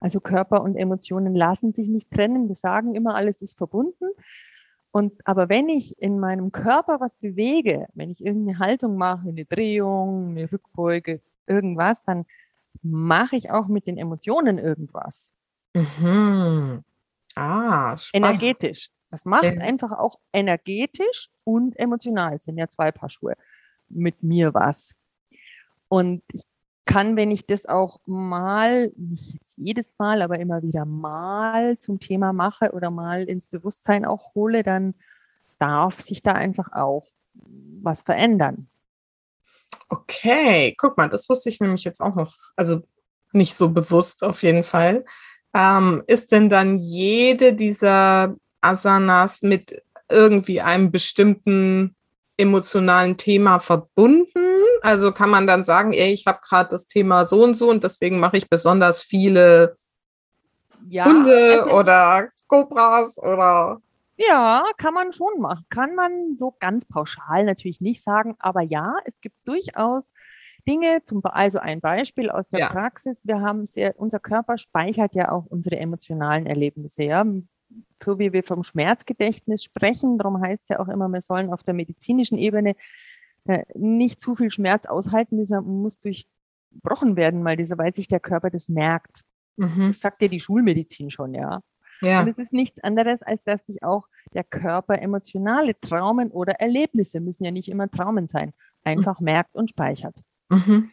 Also Körper und Emotionen lassen sich nicht trennen. Wir sagen immer, alles ist verbunden. Und aber wenn ich in meinem Körper was bewege, wenn ich irgendeine Haltung mache, eine Drehung, eine Rückbeuge, irgendwas, dann mache ich auch mit den Emotionen irgendwas. Mhm. Ah, spannend. Energetisch. Das macht ja. einfach auch energetisch und emotional. Es sind ja zwei Paar Schuhe mit mir was. Und ich kann, wenn ich das auch mal, nicht jedes Mal, aber immer wieder mal zum Thema mache oder mal ins Bewusstsein auch hole, dann darf sich da einfach auch was verändern. Okay, guck mal, das wusste ich nämlich jetzt auch noch, also nicht so bewusst auf jeden Fall. Ähm, ist denn dann jede dieser Asanas mit irgendwie einem bestimmten emotionalen Thema verbunden? Also kann man dann sagen, ey, ich habe gerade das Thema so und so und deswegen mache ich besonders viele ja, Hunde also, oder Cobras oder ja, kann man schon machen. Kann man so ganz pauschal natürlich nicht sagen, aber ja, es gibt durchaus Dinge, zum, also ein Beispiel aus der ja. Praxis. Wir haben sehr, unser Körper speichert ja auch unsere emotionalen Erlebnisse, ja. So wie wir vom Schmerzgedächtnis sprechen, darum heißt ja auch immer, wir sollen auf der medizinischen Ebene äh, nicht zu viel Schmerz aushalten, dieser muss durchbrochen werden, weil dieser, weil sich der Körper das merkt. Mhm. Das sagt ja die Schulmedizin schon, ja. Ja. Und es ist nichts anderes, als dass sich auch der Körper emotionale Traumen oder Erlebnisse, müssen ja nicht immer Traumen sein, einfach mhm. merkt und speichert. Mhm.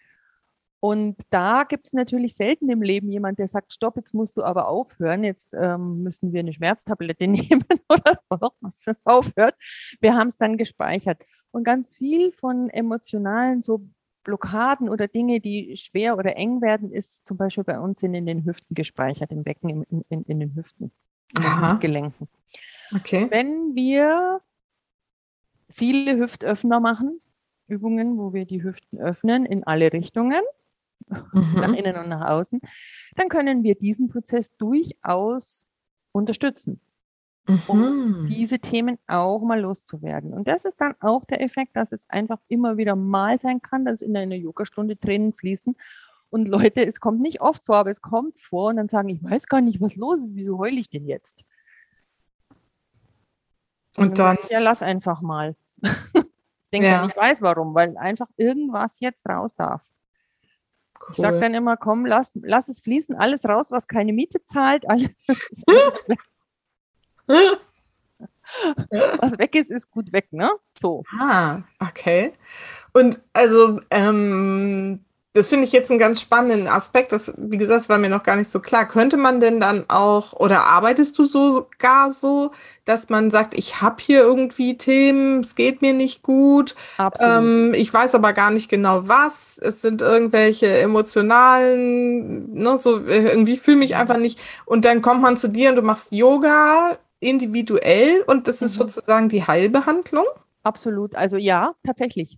Und da gibt es natürlich selten im Leben jemand, der sagt, stopp, jetzt musst du aber aufhören, jetzt ähm, müssen wir eine Schmerztablette nehmen oder was das aufhört. Wir haben es dann gespeichert. Und ganz viel von emotionalen so Blockaden oder Dinge, die schwer oder eng werden, ist zum Beispiel bei uns sind in den Hüften gespeichert, im Becken, in, in, in den Hüften, in den Hüftgelenken. Okay. Wenn wir viele Hüftöffner machen, Übungen, wo wir die Hüften öffnen in alle Richtungen, mhm. nach innen und nach außen, dann können wir diesen Prozess durchaus unterstützen um mhm. diese Themen auch mal loszuwerden. Und das ist dann auch der Effekt, dass es einfach immer wieder mal sein kann, dass in einer Yogastunde Tränen fließen. Und Leute, es kommt nicht oft vor, aber es kommt vor und dann sagen, ich weiß gar nicht, was los ist, wieso heule ich denn jetzt? Und, und dann, dann ich, ja, lass einfach mal. ich denke, ja. ich weiß warum, weil einfach irgendwas jetzt raus darf. Cool. Ich sage dann immer, komm, lass, lass es fließen, alles raus, was keine Miete zahlt, alles, was weg ist, ist gut weg, ne? So. Ah, okay. Und also ähm, das finde ich jetzt einen ganz spannenden Aspekt. Das, wie gesagt, war mir noch gar nicht so klar. Könnte man denn dann auch, oder arbeitest du sogar so, dass man sagt, ich habe hier irgendwie Themen, es geht mir nicht gut, ähm, ich weiß aber gar nicht genau was, es sind irgendwelche emotionalen, ne, so irgendwie fühle mich einfach nicht. Und dann kommt man zu dir und du machst Yoga individuell und das ist mhm. sozusagen die Heilbehandlung? Absolut. Also ja, tatsächlich.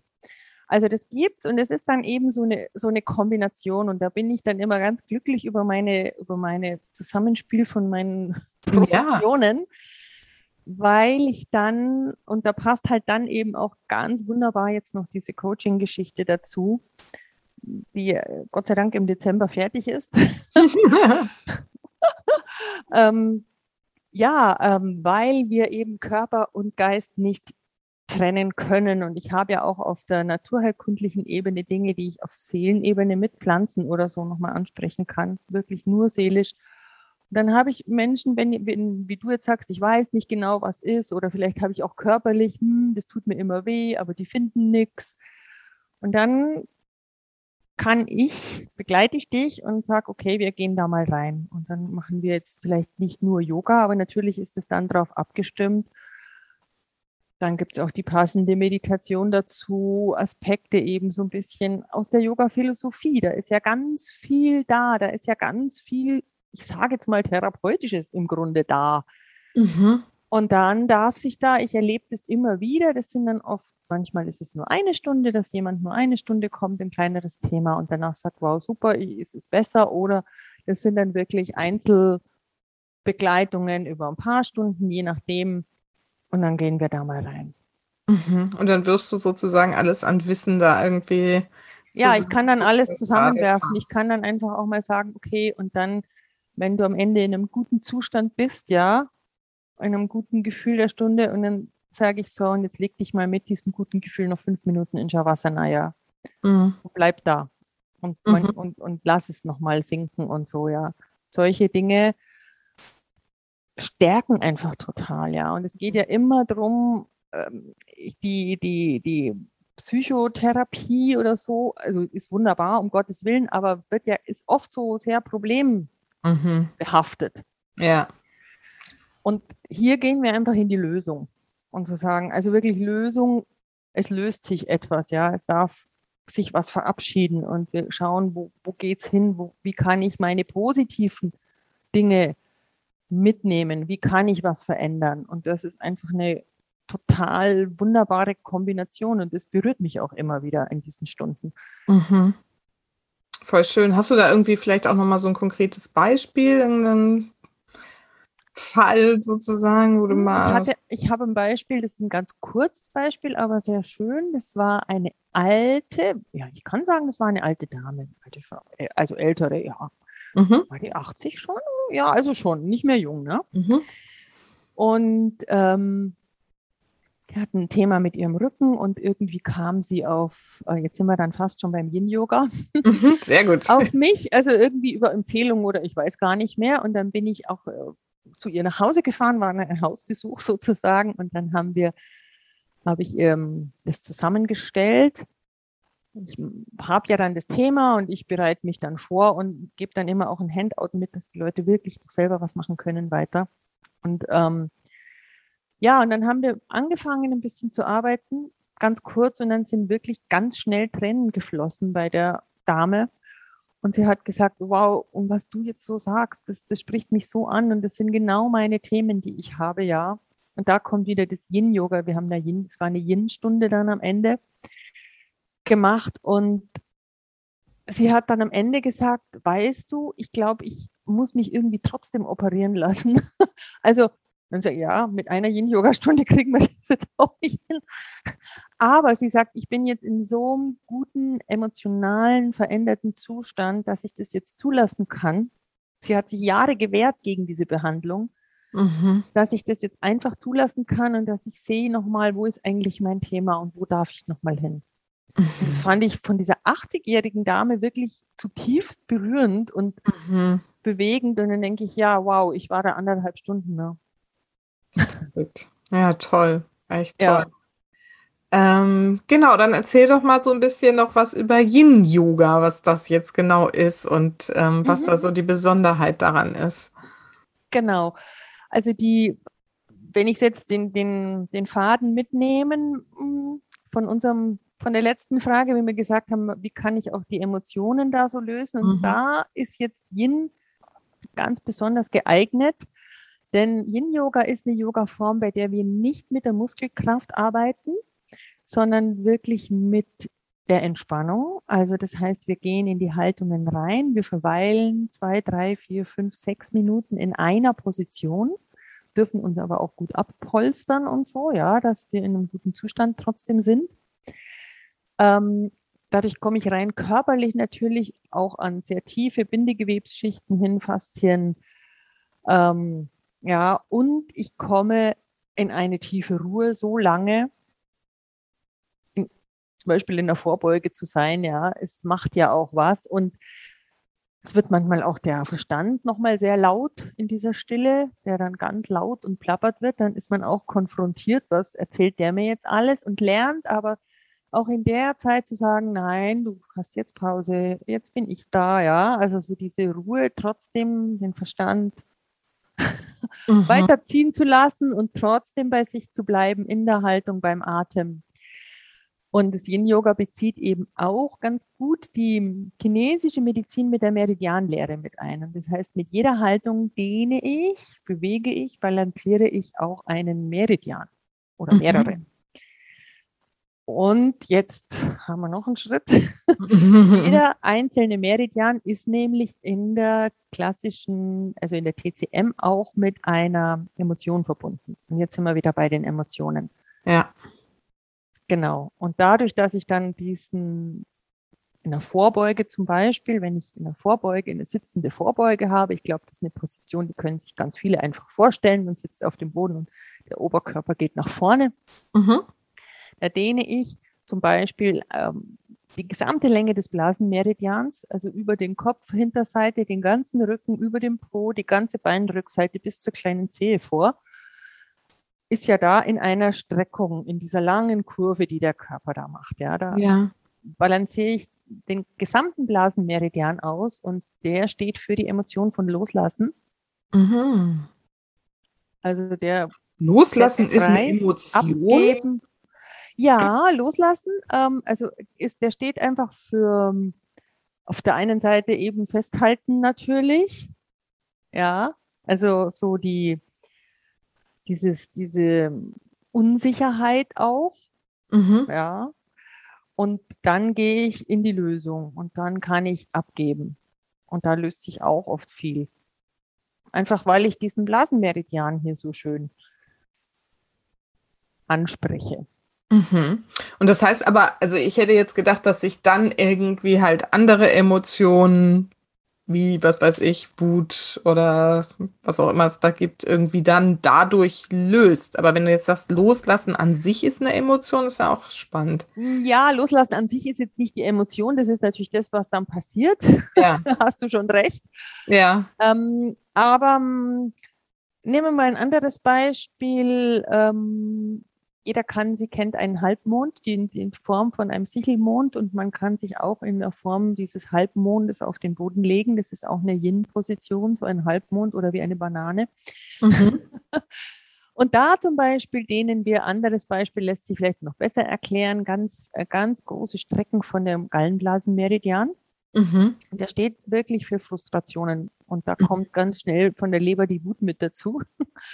Also das gibt's und es ist dann eben so eine, so eine Kombination und da bin ich dann immer ganz glücklich über meine, über meine Zusammenspiel von meinen Professionen, ja. weil ich dann, und da passt halt dann eben auch ganz wunderbar jetzt noch diese Coaching-Geschichte dazu, die äh, Gott sei Dank im Dezember fertig ist. ähm, ja, ähm, weil wir eben Körper und Geist nicht trennen können. Und ich habe ja auch auf der naturheilkundlichen Ebene Dinge, die ich auf Seelenebene mit Pflanzen oder so nochmal ansprechen kann, wirklich nur seelisch. Und dann habe ich Menschen, wenn, wenn, wie du jetzt sagst, ich weiß nicht genau, was ist, oder vielleicht habe ich auch körperlich, hm, das tut mir immer weh, aber die finden nichts. Und dann kann ich, begleite ich dich und sage, okay, wir gehen da mal rein. Und dann machen wir jetzt vielleicht nicht nur Yoga, aber natürlich ist es dann darauf abgestimmt, dann gibt es auch die passende Meditation dazu, Aspekte eben so ein bisschen aus der Yoga-Philosophie. Da ist ja ganz viel da, da ist ja ganz viel, ich sage jetzt mal, therapeutisches im Grunde da. Mhm. Und dann darf sich da, ich erlebe das immer wieder, das sind dann oft, manchmal ist es nur eine Stunde, dass jemand nur eine Stunde kommt, ein kleineres Thema und danach sagt, wow, super, ist es besser. Oder das sind dann wirklich Einzelbegleitungen über ein paar Stunden, je nachdem, und dann gehen wir da mal rein. Mhm. Und dann wirst du sozusagen alles an Wissen da irgendwie. Ja, ich kann dann alles zusammenwerfen. Ich kann dann einfach auch mal sagen, okay, und dann, wenn du am Ende in einem guten Zustand bist, ja, einem guten Gefühl der Stunde, und dann sage ich so, und jetzt leg dich mal mit diesem guten Gefühl noch fünf Minuten in Shavasana, ja. Mhm. Und bleib da. Und, mhm. und, und lass es nochmal sinken und so, ja. Solche Dinge, stärken einfach total, ja. Und es geht ja immer darum, ähm, die, die, die Psychotherapie oder so, also ist wunderbar, um Gottes Willen, aber wird ja, ist oft so sehr problembehaftet. Mhm. Ja. Und hier gehen wir einfach in die Lösung und zu sagen, also wirklich Lösung, es löst sich etwas, ja, es darf sich was verabschieden und wir schauen, wo, wo geht's hin, wo, wie kann ich meine positiven Dinge mitnehmen? Wie kann ich was verändern? Und das ist einfach eine total wunderbare Kombination und das berührt mich auch immer wieder in diesen Stunden. Mhm. Voll schön. Hast du da irgendwie vielleicht auch nochmal so ein konkretes Beispiel, irgendeinen Fall sozusagen, wo du hm, mal. Ich, hatte, ich habe ein Beispiel, das ist ein ganz kurzes Beispiel, aber sehr schön. Das war eine alte, ja, ich kann sagen, das war eine alte Dame, äh, also ältere, ja. Mhm. War die 80 schon? Ja, also schon, nicht mehr jung, ne? Mhm. Und ähm, die hat ein Thema mit ihrem Rücken und irgendwie kam sie auf, äh, jetzt sind wir dann fast schon beim Yin-Yoga. Mhm, sehr gut. auf mich, also irgendwie über Empfehlung oder ich weiß gar nicht mehr. Und dann bin ich auch äh, zu ihr nach Hause gefahren, war ein Hausbesuch sozusagen. Und dann haben wir, habe ich ähm, das zusammengestellt ich habe ja dann das Thema und ich bereite mich dann vor und gebe dann immer auch ein Handout mit, dass die Leute wirklich noch selber was machen können weiter. Und ähm, ja, und dann haben wir angefangen, ein bisschen zu arbeiten, ganz kurz, und dann sind wirklich ganz schnell Tränen geflossen bei der Dame. Und sie hat gesagt, wow, und was du jetzt so sagst, das, das spricht mich so an und das sind genau meine Themen, die ich habe, ja. Und da kommt wieder das Yin-Yoga. Wir haben da Yin, es war eine Yin-Stunde dann am Ende gemacht und sie hat dann am Ende gesagt, weißt du, ich glaube, ich muss mich irgendwie trotzdem operieren lassen. also dann sage ich, ja, mit einer Yin-Yoga-Stunde kriegen wir das jetzt auch nicht hin. Aber sie sagt, ich bin jetzt in so einem guten, emotionalen, veränderten Zustand, dass ich das jetzt zulassen kann. Sie hat sich Jahre gewehrt gegen diese Behandlung. mhm. dass ich das jetzt einfach zulassen kann und dass ich sehe nochmal, wo ist eigentlich mein Thema und wo darf ich nochmal hin. Mhm. Das fand ich von dieser 80-jährigen Dame wirklich zutiefst berührend und mhm. bewegend. Und dann denke ich, ja, wow, ich war da anderthalb Stunden. Ne? Ja, toll. Echt toll. Ja. Ähm, genau, dann erzähl doch mal so ein bisschen noch was über Yin-Yoga, was das jetzt genau ist und ähm, was mhm. da so die Besonderheit daran ist. Genau. Also die, wenn ich jetzt den, den, den Faden mitnehmen mm, von unserem, von der letzten Frage, wenn wir gesagt haben, wie kann ich auch die Emotionen da so lösen? Und mhm. da ist jetzt Yin ganz besonders geeignet, denn Yin-Yoga ist eine Yoga-Form, bei der wir nicht mit der Muskelkraft arbeiten, sondern wirklich mit der Entspannung. Also das heißt, wir gehen in die Haltungen rein, wir verweilen zwei, drei, vier, fünf, sechs Minuten in einer Position, dürfen uns aber auch gut abpolstern und so, ja, dass wir in einem guten Zustand trotzdem sind. Ähm, dadurch komme ich rein körperlich natürlich auch an sehr tiefe Bindegewebsschichten hin, Faszien, ähm, ja, und ich komme in eine tiefe Ruhe so lange, in, zum Beispiel in der Vorbeuge zu sein, ja, es macht ja auch was und es wird manchmal auch der Verstand nochmal sehr laut in dieser Stille, der dann ganz laut und plappert wird. Dann ist man auch konfrontiert, was erzählt der mir jetzt alles und lernt aber auch in der Zeit zu sagen, nein, du hast jetzt Pause, jetzt bin ich da, ja. Also so diese Ruhe, trotzdem den Verstand mhm. weiterziehen zu lassen und trotzdem bei sich zu bleiben in der Haltung beim Atem. Und das Yin-Yoga bezieht eben auch ganz gut die chinesische Medizin mit der Meridianlehre mit ein. Und das heißt, mit jeder Haltung dehne ich, bewege ich, balanciere ich auch einen Meridian oder mehrere. Mhm. Und jetzt haben wir noch einen Schritt. Jeder einzelne Meridian ist nämlich in der klassischen, also in der TCM auch mit einer Emotion verbunden. Und jetzt sind wir wieder bei den Emotionen. Ja. Genau. Und dadurch, dass ich dann diesen in der Vorbeuge zum Beispiel, wenn ich in der Vorbeuge eine sitzende Vorbeuge habe, ich glaube, das ist eine Position, die können sich ganz viele einfach vorstellen. Man sitzt auf dem Boden und der Oberkörper geht nach vorne. Mhm. Dehne ich zum Beispiel ähm, die gesamte Länge des Blasenmeridians, also über den Kopf, Hinterseite, den ganzen Rücken, über dem Po, die ganze Beinrückseite bis zur kleinen Zehe vor, ist ja da in einer Streckung, in dieser langen Kurve, die der Körper da macht. Ja, da ja. balanciere ich den gesamten Blasenmeridian aus und der steht für die Emotion von Loslassen. Mhm. Also der Loslassen ist eine Emotion. Abgeben, ja, loslassen. Ähm, also ist, der steht einfach für auf der einen Seite eben festhalten natürlich. Ja, also so die, dieses, diese Unsicherheit auch. Mhm. Ja. Und dann gehe ich in die Lösung und dann kann ich abgeben. Und da löst sich auch oft viel. Einfach weil ich diesen Blasenmeridian hier so schön anspreche. Mhm. Und das heißt aber, also ich hätte jetzt gedacht, dass sich dann irgendwie halt andere Emotionen, wie, was weiß ich, Wut oder was auch immer es da gibt, irgendwie dann dadurch löst. Aber wenn du jetzt sagst, loslassen an sich ist eine Emotion, ist ja auch spannend. Ja, loslassen an sich ist jetzt nicht die Emotion, das ist natürlich das, was dann passiert. Ja. hast du schon recht. Ja. Ähm, aber ähm, nehmen wir mal ein anderes Beispiel. Ähm, jeder kann, sie kennt einen Halbmond, die, die Form von einem Sichelmond und man kann sich auch in der Form dieses Halbmondes auf den Boden legen. Das ist auch eine Yin-Position, so ein Halbmond oder wie eine Banane. Mhm. Und da zum Beispiel dehnen wir, anderes Beispiel lässt sich vielleicht noch besser erklären, ganz, äh, ganz große Strecken von dem Gallenblasenmeridian. Mhm. Der steht wirklich für Frustrationen und da mhm. kommt ganz schnell von der Leber die Wut mit dazu.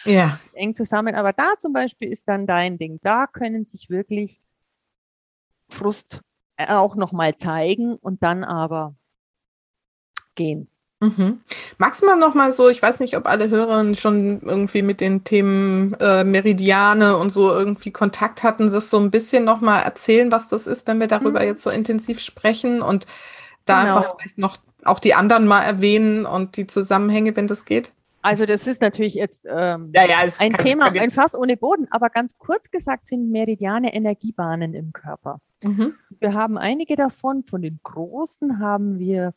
Ja. Eng zusammen. Aber da zum Beispiel ist dann dein Ding. Da können sich wirklich Frust äh, auch nochmal zeigen und dann aber gehen. Mhm. Magst du mal noch mal so, ich weiß nicht, ob alle Hörerinnen schon irgendwie mit den Themen äh, Meridiane und so irgendwie Kontakt hatten, das so ein bisschen noch mal erzählen, was das ist, wenn wir darüber mhm. jetzt so intensiv sprechen und da genau. einfach vielleicht noch auch die anderen mal erwähnen und die Zusammenhänge, wenn das geht? Also das ist natürlich jetzt ähm, ja, ja, ein Thema, ein Fass ohne Boden, aber ganz kurz gesagt sind Meridiane Energiebahnen im Körper. Mhm. Wir haben einige davon, von den großen haben wir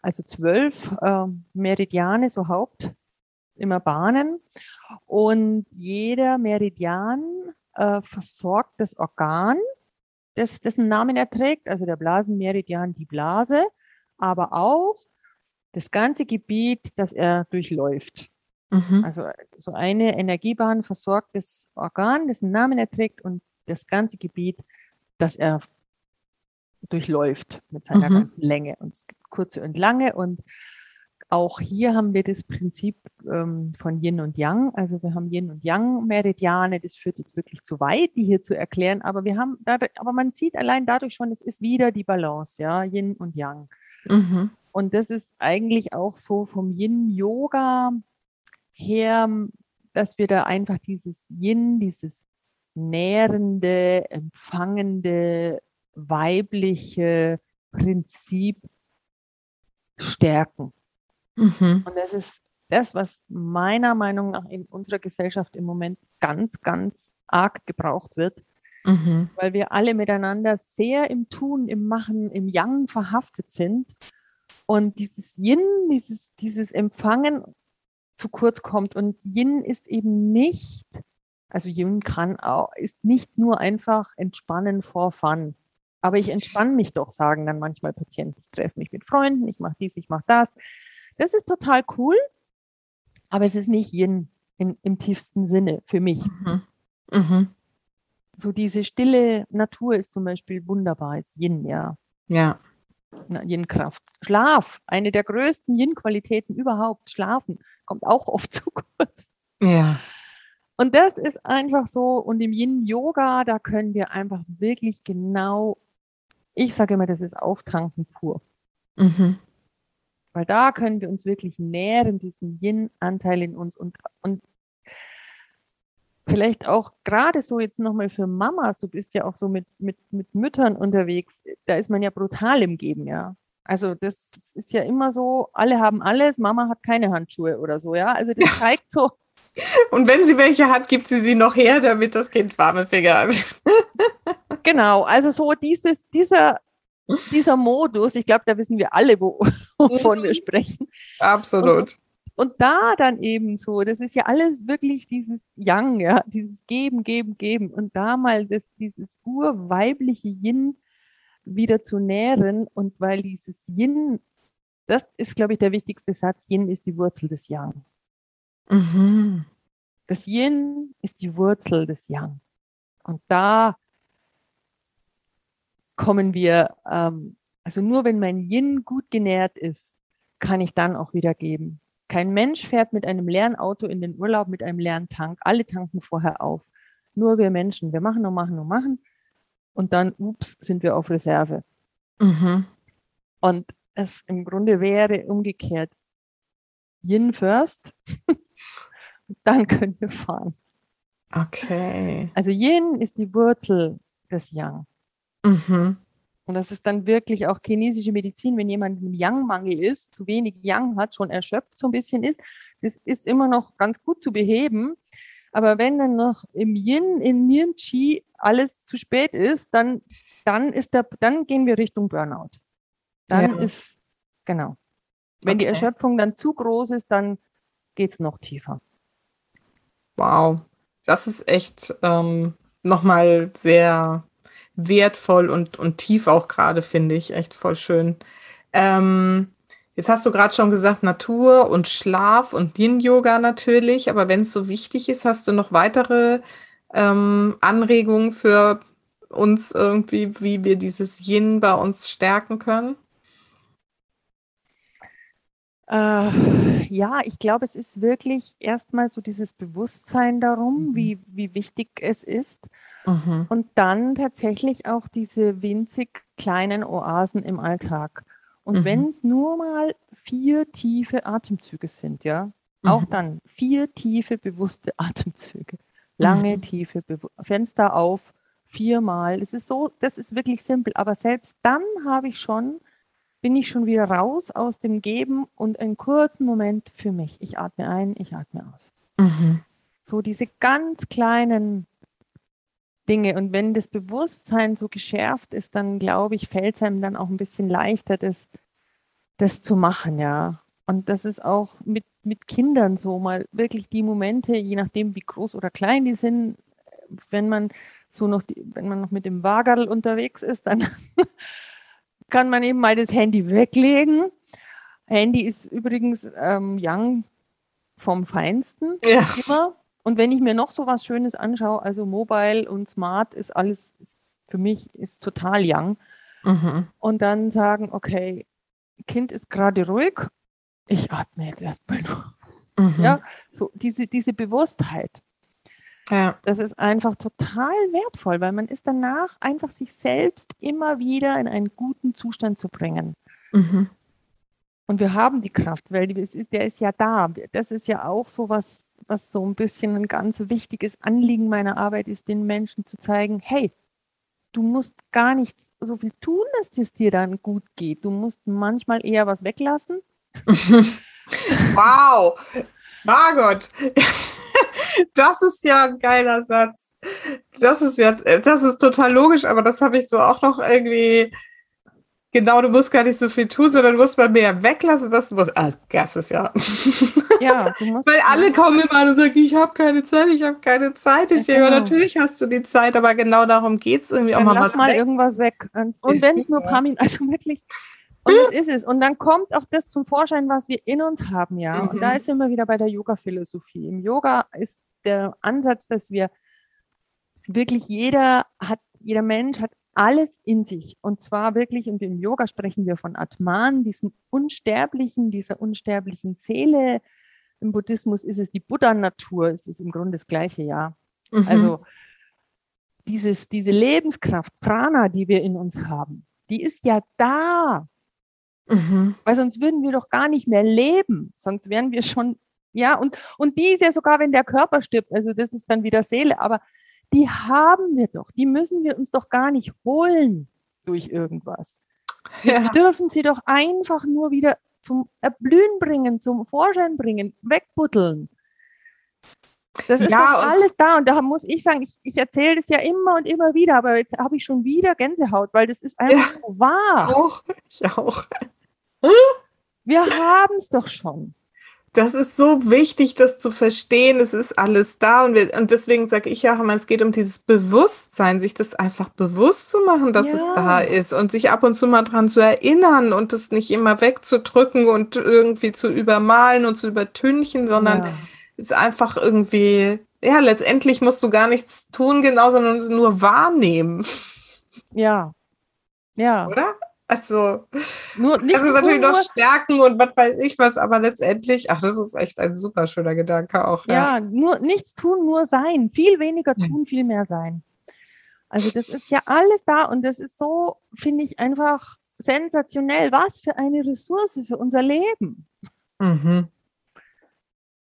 also zwölf äh, Meridiane, so Haupt, immer Bahnen. Und jeder Meridian äh, versorgt das Organ, das, dessen Namen er trägt, also der Blasenmeridian, die Blase, aber auch das ganze Gebiet, das er durchläuft. Mhm. Also so eine Energiebahn versorgt das Organ, dessen Namen er trägt und das ganze Gebiet, das er durchläuft mit seiner mhm. ganzen Länge. Und es gibt kurze und lange und auch hier haben wir das Prinzip ähm, von Yin und Yang. Also wir haben Yin und Yang Meridiane. Das führt jetzt wirklich zu weit, die hier zu erklären. Aber wir haben, dadurch, aber man sieht allein dadurch schon, es ist wieder die Balance, ja, Yin und Yang. Mhm. Und das ist eigentlich auch so vom Yin Yoga her, dass wir da einfach dieses Yin, dieses nährende, empfangende, weibliche Prinzip stärken. Mhm. Und das ist das, was meiner Meinung nach in unserer Gesellschaft im Moment ganz, ganz arg gebraucht wird, mhm. weil wir alle miteinander sehr im Tun, im Machen, im Yang verhaftet sind und dieses Yin, dieses, dieses Empfangen zu kurz kommt. Und Yin ist eben nicht, also Yin kann auch, ist nicht nur einfach entspannen vor Fun. Aber ich entspanne mich doch, sagen dann manchmal Patienten. Ich treffe mich mit Freunden, ich mache dies, ich mache das. Das ist total cool, aber es ist nicht Yin in, im tiefsten Sinne für mich. Mhm. Mhm. So diese stille Natur ist zum Beispiel wunderbar, ist Yin, ja. Ja. Yin-Kraft. Schlaf, eine der größten Yin-Qualitäten überhaupt. Schlafen kommt auch oft zu kurz. Ja. Und das ist einfach so. Und im Yin-Yoga, da können wir einfach wirklich genau, ich sage immer, das ist Auftanken pur. Mhm. Weil da können wir uns wirklich nähren, diesen Yin-Anteil in uns und, und vielleicht auch gerade so jetzt nochmal für Mamas, du bist ja auch so mit, mit, mit Müttern unterwegs, da ist man ja brutal im Geben, ja. Also das ist ja immer so, alle haben alles, Mama hat keine Handschuhe oder so, ja. Also das zeigt so. Und wenn sie welche hat, gibt sie sie noch her, damit das Kind warme Finger hat. genau, also so dieses, dieser dieser Modus, ich glaube, da wissen wir alle, wo, wovon wir mhm. sprechen. Absolut. Und, und, da dann eben so, das ist ja alles wirklich dieses Yang, ja, dieses Geben, Geben, Geben. Und da mal das, dieses urweibliche Yin wieder zu nähren und weil dieses Yin, das ist, glaube ich, der wichtigste Satz, Yin ist die Wurzel des Yang. Mhm. Das Yin ist die Wurzel des Yang. Und da kommen wir, ähm, also nur wenn mein Yin gut genährt ist, kann ich dann auch wieder geben. Kein Mensch fährt mit einem leeren Auto in den Urlaub mit einem leeren Tank. Alle tanken vorher auf. Nur wir Menschen. Wir machen und machen und machen. Und dann, ups, sind wir auf Reserve. Mhm. Und es im Grunde wäre umgekehrt. Yin first, dann können wir fahren. Okay. Also Yin ist die Wurzel des Yang. Mhm. Und das ist dann wirklich auch chinesische Medizin, wenn jemand im Yang-Mangel ist, zu wenig Yang hat, schon erschöpft so ein bisschen ist, das ist immer noch ganz gut zu beheben. Aber wenn dann noch im Yin, in Qi alles zu spät ist, dann, dann ist der, dann gehen wir Richtung Burnout. Dann ja. ist, genau. Wenn okay. die Erschöpfung dann zu groß ist, dann geht es noch tiefer. Wow, das ist echt ähm, nochmal sehr wertvoll und, und tief auch gerade, finde ich. Echt voll schön. Ähm, jetzt hast du gerade schon gesagt, Natur und Schlaf und Yin-Yoga natürlich, aber wenn es so wichtig ist, hast du noch weitere ähm, Anregungen für uns irgendwie, wie wir dieses Yin bei uns stärken können? Äh, ja, ich glaube, es ist wirklich erstmal so dieses Bewusstsein darum, mhm. wie, wie wichtig es ist. Mhm. Und dann tatsächlich auch diese winzig kleinen Oasen im Alltag. Und mhm. wenn es nur mal vier tiefe Atemzüge sind, ja, mhm. auch dann vier tiefe, bewusste Atemzüge. Lange, mhm. tiefe, Be Fenster auf, viermal. Das ist so, das ist wirklich simpel. Aber selbst dann habe ich schon bin ich schon wieder raus aus dem Geben und einen kurzen Moment für mich. Ich atme ein, ich atme aus. Mhm. So diese ganz kleinen Dinge. Und wenn das Bewusstsein so geschärft ist, dann glaube ich, fällt es einem dann auch ein bisschen leichter, das, das zu machen, ja. Und das ist auch mit, mit Kindern so, mal wirklich die Momente, je nachdem, wie groß oder klein die sind, wenn man so noch, die, wenn man noch mit dem Wagerl unterwegs ist, dann kann man eben mal das Handy weglegen. Handy ist übrigens ähm, Young vom Feinsten ja. immer. Und wenn ich mir noch so was Schönes anschaue, also Mobile und Smart ist alles für mich ist total Young. Mhm. Und dann sagen, okay, Kind ist gerade ruhig, ich atme jetzt erstmal nur. Mhm. Ja, so diese, diese Bewusstheit. Ja. Das ist einfach total wertvoll, weil man ist danach einfach sich selbst immer wieder in einen guten Zustand zu bringen. Mhm. Und wir haben die Kraft, weil der ist ja da. Das ist ja auch so was, was so ein bisschen ein ganz wichtiges Anliegen meiner Arbeit ist, den Menschen zu zeigen, hey, du musst gar nicht so viel tun, dass es dir dann gut geht. Du musst manchmal eher was weglassen. wow, Margot, das ist ja ein geiler Satz. Das ist ja, das ist total logisch, aber das habe ich so auch noch irgendwie Genau, du musst gar nicht so viel tun, sondern du musst mal mehr weglassen. Das, muss, ah, das ist ja. Ja, du musst. Weil alle kommen immer an und sagen, ich habe keine Zeit, ich habe keine Zeit. Ich ja, denke, genau. natürlich hast du die Zeit, aber genau darum geht es irgendwie auch mal lass was mal weg. irgendwas weg. Und, und wenn es nur ein paar Minuten, also wirklich. Und das ist es. Und dann kommt auch das zum Vorschein, was wir in uns haben, ja. Mhm. Und da ist immer wieder bei der Yoga-Philosophie. Im Yoga ist der Ansatz, dass wir wirklich jeder hat, jeder Mensch hat alles in sich. Und zwar wirklich, und im Yoga sprechen wir von Atman, diesem Unsterblichen, dieser unsterblichen Seele. Im Buddhismus ist es die Buddha-Natur, es ist im Grunde das gleiche, ja. Mhm. Also dieses, diese Lebenskraft, Prana, die wir in uns haben, die ist ja da. Mhm. Weil sonst würden wir doch gar nicht mehr leben. Sonst wären wir schon, ja, und, und die ist ja sogar, wenn der Körper stirbt, also das ist dann wieder Seele, aber die haben wir doch. Die müssen wir uns doch gar nicht holen durch irgendwas. Wir ja. dürfen sie doch einfach nur wieder zum Erblühen bringen, zum Vorschein bringen, wegbuddeln. Das ist ja, doch alles da. Und da muss ich sagen, ich, ich erzähle das ja immer und immer wieder, aber jetzt habe ich schon wieder Gänsehaut, weil das ist einfach ja, so wahr. Auch, ich auch. Wir haben es doch schon das ist so wichtig, das zu verstehen. Es ist alles da und, wir, und deswegen sage ich ja auch immer, es geht um dieses Bewusstsein, sich das einfach bewusst zu machen, dass ja. es da ist und sich ab und zu mal dran zu erinnern und es nicht immer wegzudrücken und irgendwie zu übermalen und zu übertünchen, sondern ja. es einfach irgendwie, ja, letztendlich musst du gar nichts tun, genau, sondern nur wahrnehmen. Ja. Ja. Oder? Also, nur, nicht das ist natürlich noch Stärken und was weiß ich was, aber letztendlich, ach, das ist echt ein super schöner Gedanke auch. Ja, ja nur nichts tun, nur sein. Viel weniger tun, viel mehr sein. Also, das ist ja alles da und das ist so, finde ich, einfach sensationell. Was für eine Ressource für unser Leben. Mhm.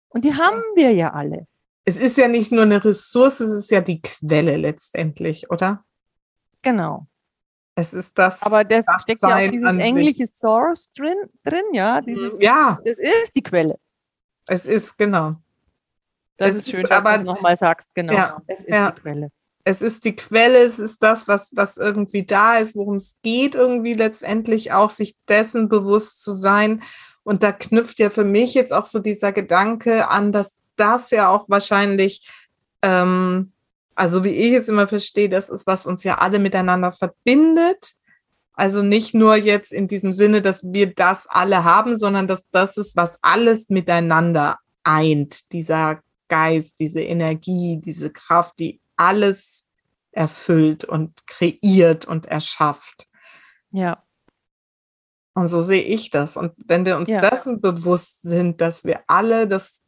Und die haben wir ja alle. Es ist ja nicht nur eine Ressource, es ist ja die Quelle letztendlich, oder? Genau. Es ist das. Aber das, das steckt ja auch dieses englische Source drin, drin ja? Dieses, ja. Das ist die Quelle. Es ist, genau. Das es ist schön, dass du es nochmal sagst, genau. Ja, es ist ja. die Quelle. Es ist die Quelle, es ist das, was, was irgendwie da ist, worum es geht, irgendwie letztendlich auch, sich dessen bewusst zu sein. Und da knüpft ja für mich jetzt auch so dieser Gedanke an, dass das ja auch wahrscheinlich ähm, also wie ich es immer verstehe, das ist, was uns ja alle miteinander verbindet. Also nicht nur jetzt in diesem Sinne, dass wir das alle haben, sondern dass das ist, was alles miteinander eint. Dieser Geist, diese Energie, diese Kraft, die alles erfüllt und kreiert und erschafft. Ja. Und so sehe ich das. Und wenn wir uns ja. dessen bewusst sind, dass wir alle das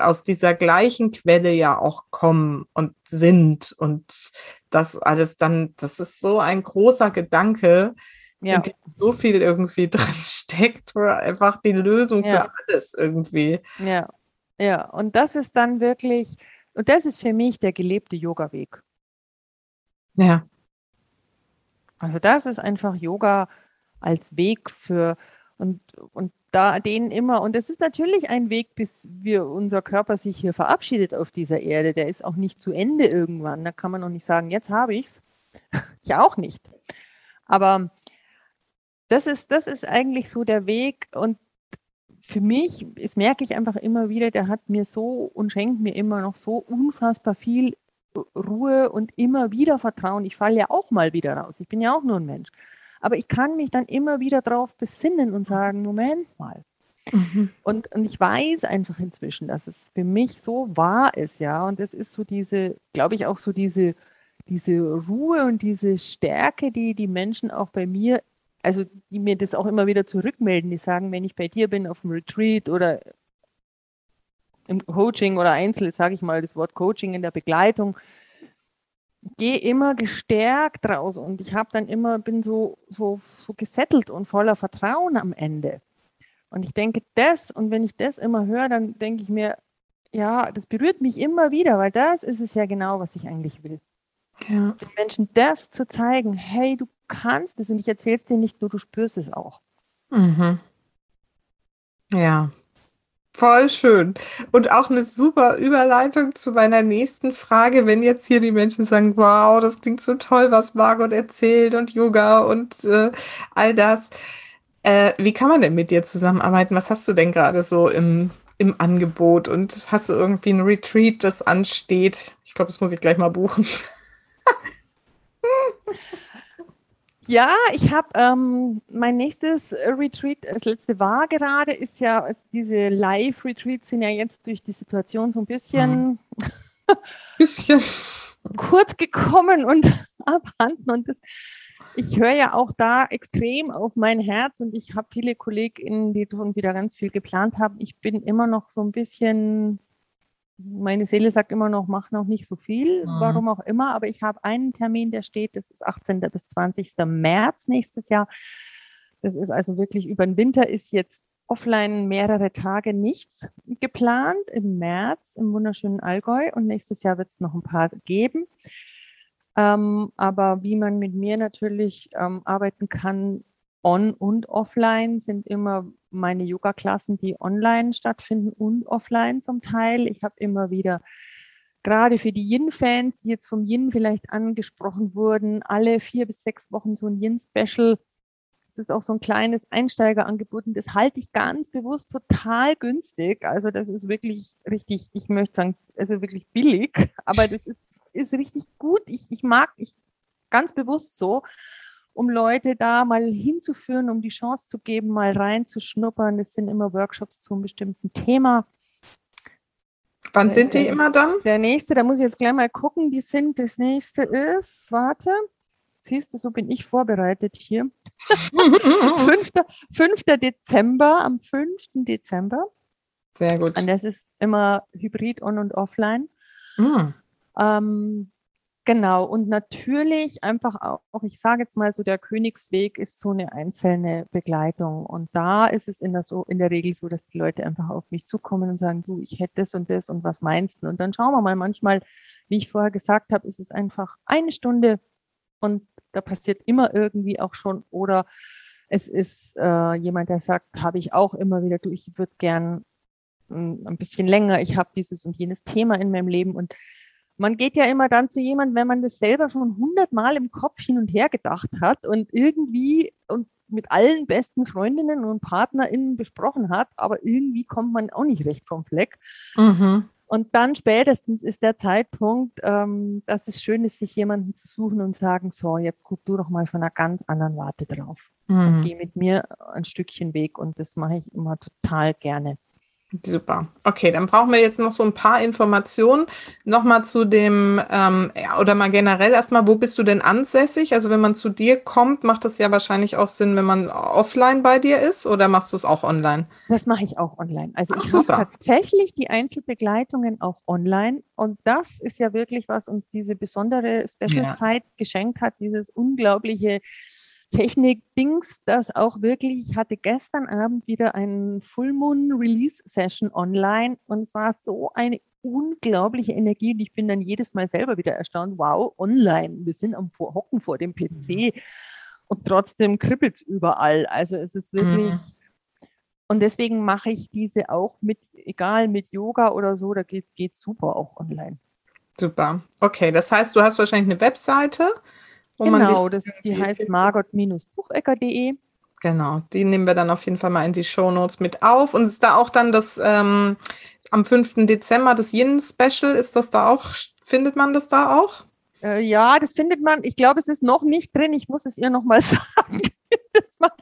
aus dieser gleichen Quelle ja auch kommen und sind und das alles dann, das ist so ein großer Gedanke, ja. in dem so viel irgendwie drin steckt, einfach die Lösung ja. für alles irgendwie. Ja, ja, und das ist dann wirklich, und das ist für mich der gelebte Yoga-Weg. Ja. Also das ist einfach Yoga als Weg für und, und da den immer, und es ist natürlich ein Weg, bis wir unser Körper sich hier verabschiedet auf dieser Erde. Der ist auch nicht zu Ende irgendwann. Da kann man noch nicht sagen, jetzt habe ich es. ich auch nicht. Aber das ist, das ist eigentlich so der Weg. Und für mich, das merke ich einfach immer wieder, der hat mir so und schenkt mir immer noch so unfassbar viel Ruhe und immer wieder Vertrauen. Ich falle ja auch mal wieder raus. Ich bin ja auch nur ein Mensch. Aber ich kann mich dann immer wieder darauf besinnen und sagen, Moment mal. Mhm. Und, und ich weiß einfach inzwischen, dass es für mich so wahr ist, ja. Und es ist so diese, glaube ich, auch so diese, diese Ruhe und diese Stärke, die die Menschen auch bei mir, also die mir das auch immer wieder zurückmelden, die sagen, wenn ich bei dir bin auf dem Retreat oder im Coaching oder Einzel, sage ich mal das Wort Coaching in der Begleitung, gehe immer gestärkt raus und ich habe dann immer, bin so, so, so gesettelt und voller Vertrauen am Ende. Und ich denke, das, und wenn ich das immer höre, dann denke ich mir, ja, das berührt mich immer wieder, weil das ist es ja genau, was ich eigentlich will. Ja. Den Menschen das zu zeigen, hey, du kannst es und ich erzähle es dir nicht nur, du spürst es auch. Mhm. Ja, Voll schön. Und auch eine super Überleitung zu meiner nächsten Frage, wenn jetzt hier die Menschen sagen, wow, das klingt so toll, was Margot erzählt und Yoga und äh, all das. Äh, wie kann man denn mit dir zusammenarbeiten? Was hast du denn gerade so im, im Angebot? Und hast du irgendwie ein Retreat, das ansteht? Ich glaube, das muss ich gleich mal buchen. Ja, ich habe ähm, mein nächstes Retreat, das letzte war gerade, ist ja, diese Live-Retreats sind ja jetzt durch die Situation so ein bisschen, mhm. bisschen. kurz gekommen und abhanden. Und das, ich höre ja auch da extrem auf mein Herz und ich habe viele KollegInnen, die schon wieder ganz viel geplant haben. Ich bin immer noch so ein bisschen meine Seele sagt immer noch, mach noch nicht so viel, mhm. warum auch immer, aber ich habe einen Termin, der steht, das ist 18. bis 20. März nächstes Jahr. Das ist also wirklich über den Winter ist jetzt offline mehrere Tage nichts geplant im März im wunderschönen Allgäu und nächstes Jahr wird es noch ein paar geben. Ähm, aber wie man mit mir natürlich ähm, arbeiten kann, on und offline sind immer meine Yoga-Klassen, die online stattfinden und offline zum Teil. Ich habe immer wieder, gerade für die Yin-Fans, die jetzt vom Yin vielleicht angesprochen wurden, alle vier bis sechs Wochen so ein Yin-Special. Das ist auch so ein kleines Einsteigerangebot und das halte ich ganz bewusst total günstig. Also das ist wirklich richtig, ich möchte sagen, also wirklich billig, aber das ist, ist richtig gut. Ich, ich mag, ich ganz bewusst so um Leute da mal hinzuführen, um die Chance zu geben, mal reinzuschnuppern. Es sind immer Workshops zu einem bestimmten Thema. Wann da sind die der, immer dann? Der nächste, da muss ich jetzt gleich mal gucken, die sind, das nächste ist, warte, siehst du, so bin ich vorbereitet hier. 5. 5. Dezember, am 5. Dezember. Sehr gut. Und das ist immer Hybrid on und offline. Mm. Ähm, Genau, und natürlich einfach auch, ich sage jetzt mal so, der Königsweg ist so eine einzelne Begleitung. Und da ist es in der, so, in der Regel so, dass die Leute einfach auf mich zukommen und sagen, du, ich hätte das und das und was meinst du? Und dann schauen wir mal, manchmal, wie ich vorher gesagt habe, ist es einfach eine Stunde und da passiert immer irgendwie auch schon. Oder es ist äh, jemand, der sagt, habe ich auch immer wieder, du, ich würde gern mm, ein bisschen länger, ich habe dieses und jenes Thema in meinem Leben und man geht ja immer dann zu jemandem, wenn man das selber schon hundertmal im Kopf hin und her gedacht hat und irgendwie und mit allen besten Freundinnen und PartnerInnen besprochen hat, aber irgendwie kommt man auch nicht recht vom Fleck. Mhm. Und dann spätestens ist der Zeitpunkt, ähm, dass es schön ist, sich jemanden zu suchen und sagen, so, jetzt guck du doch mal von einer ganz anderen Warte drauf. Mhm. Und geh mit mir ein Stückchen Weg und das mache ich immer total gerne. Super. Okay, dann brauchen wir jetzt noch so ein paar Informationen. Nochmal zu dem, ähm, ja, oder mal generell erstmal, wo bist du denn ansässig? Also wenn man zu dir kommt, macht das ja wahrscheinlich auch Sinn, wenn man offline bei dir ist oder machst du es auch online? Das mache ich auch online. Also Ach, ich habe tatsächlich die Einzelbegleitungen auch online und das ist ja wirklich, was uns diese besondere Special-Zeit ja. geschenkt hat, dieses unglaubliche Technik-Dings, das auch wirklich, ich hatte gestern Abend wieder einen Full Moon Release Session online und es war so eine unglaubliche Energie und ich bin dann jedes Mal selber wieder erstaunt, wow, online, wir sind am Hocken vor dem PC. Mhm. und trotzdem kribbelt es überall. Also es ist wirklich. Mhm. Und deswegen mache ich diese auch mit, egal mit Yoga oder so, da geht, geht super auch online. Super. Okay, das heißt, du hast wahrscheinlich eine Webseite. Genau, das, die heißt margot-buchecker.de. Genau, die nehmen wir dann auf jeden Fall mal in die Shownotes mit auf. Und ist da auch dann das ähm, am 5. Dezember das Yin-Special, ist das da auch, findet man das da auch? Äh, ja, das findet man. Ich glaube, es ist noch nicht drin. Ich muss es ihr nochmal sagen. das, macht,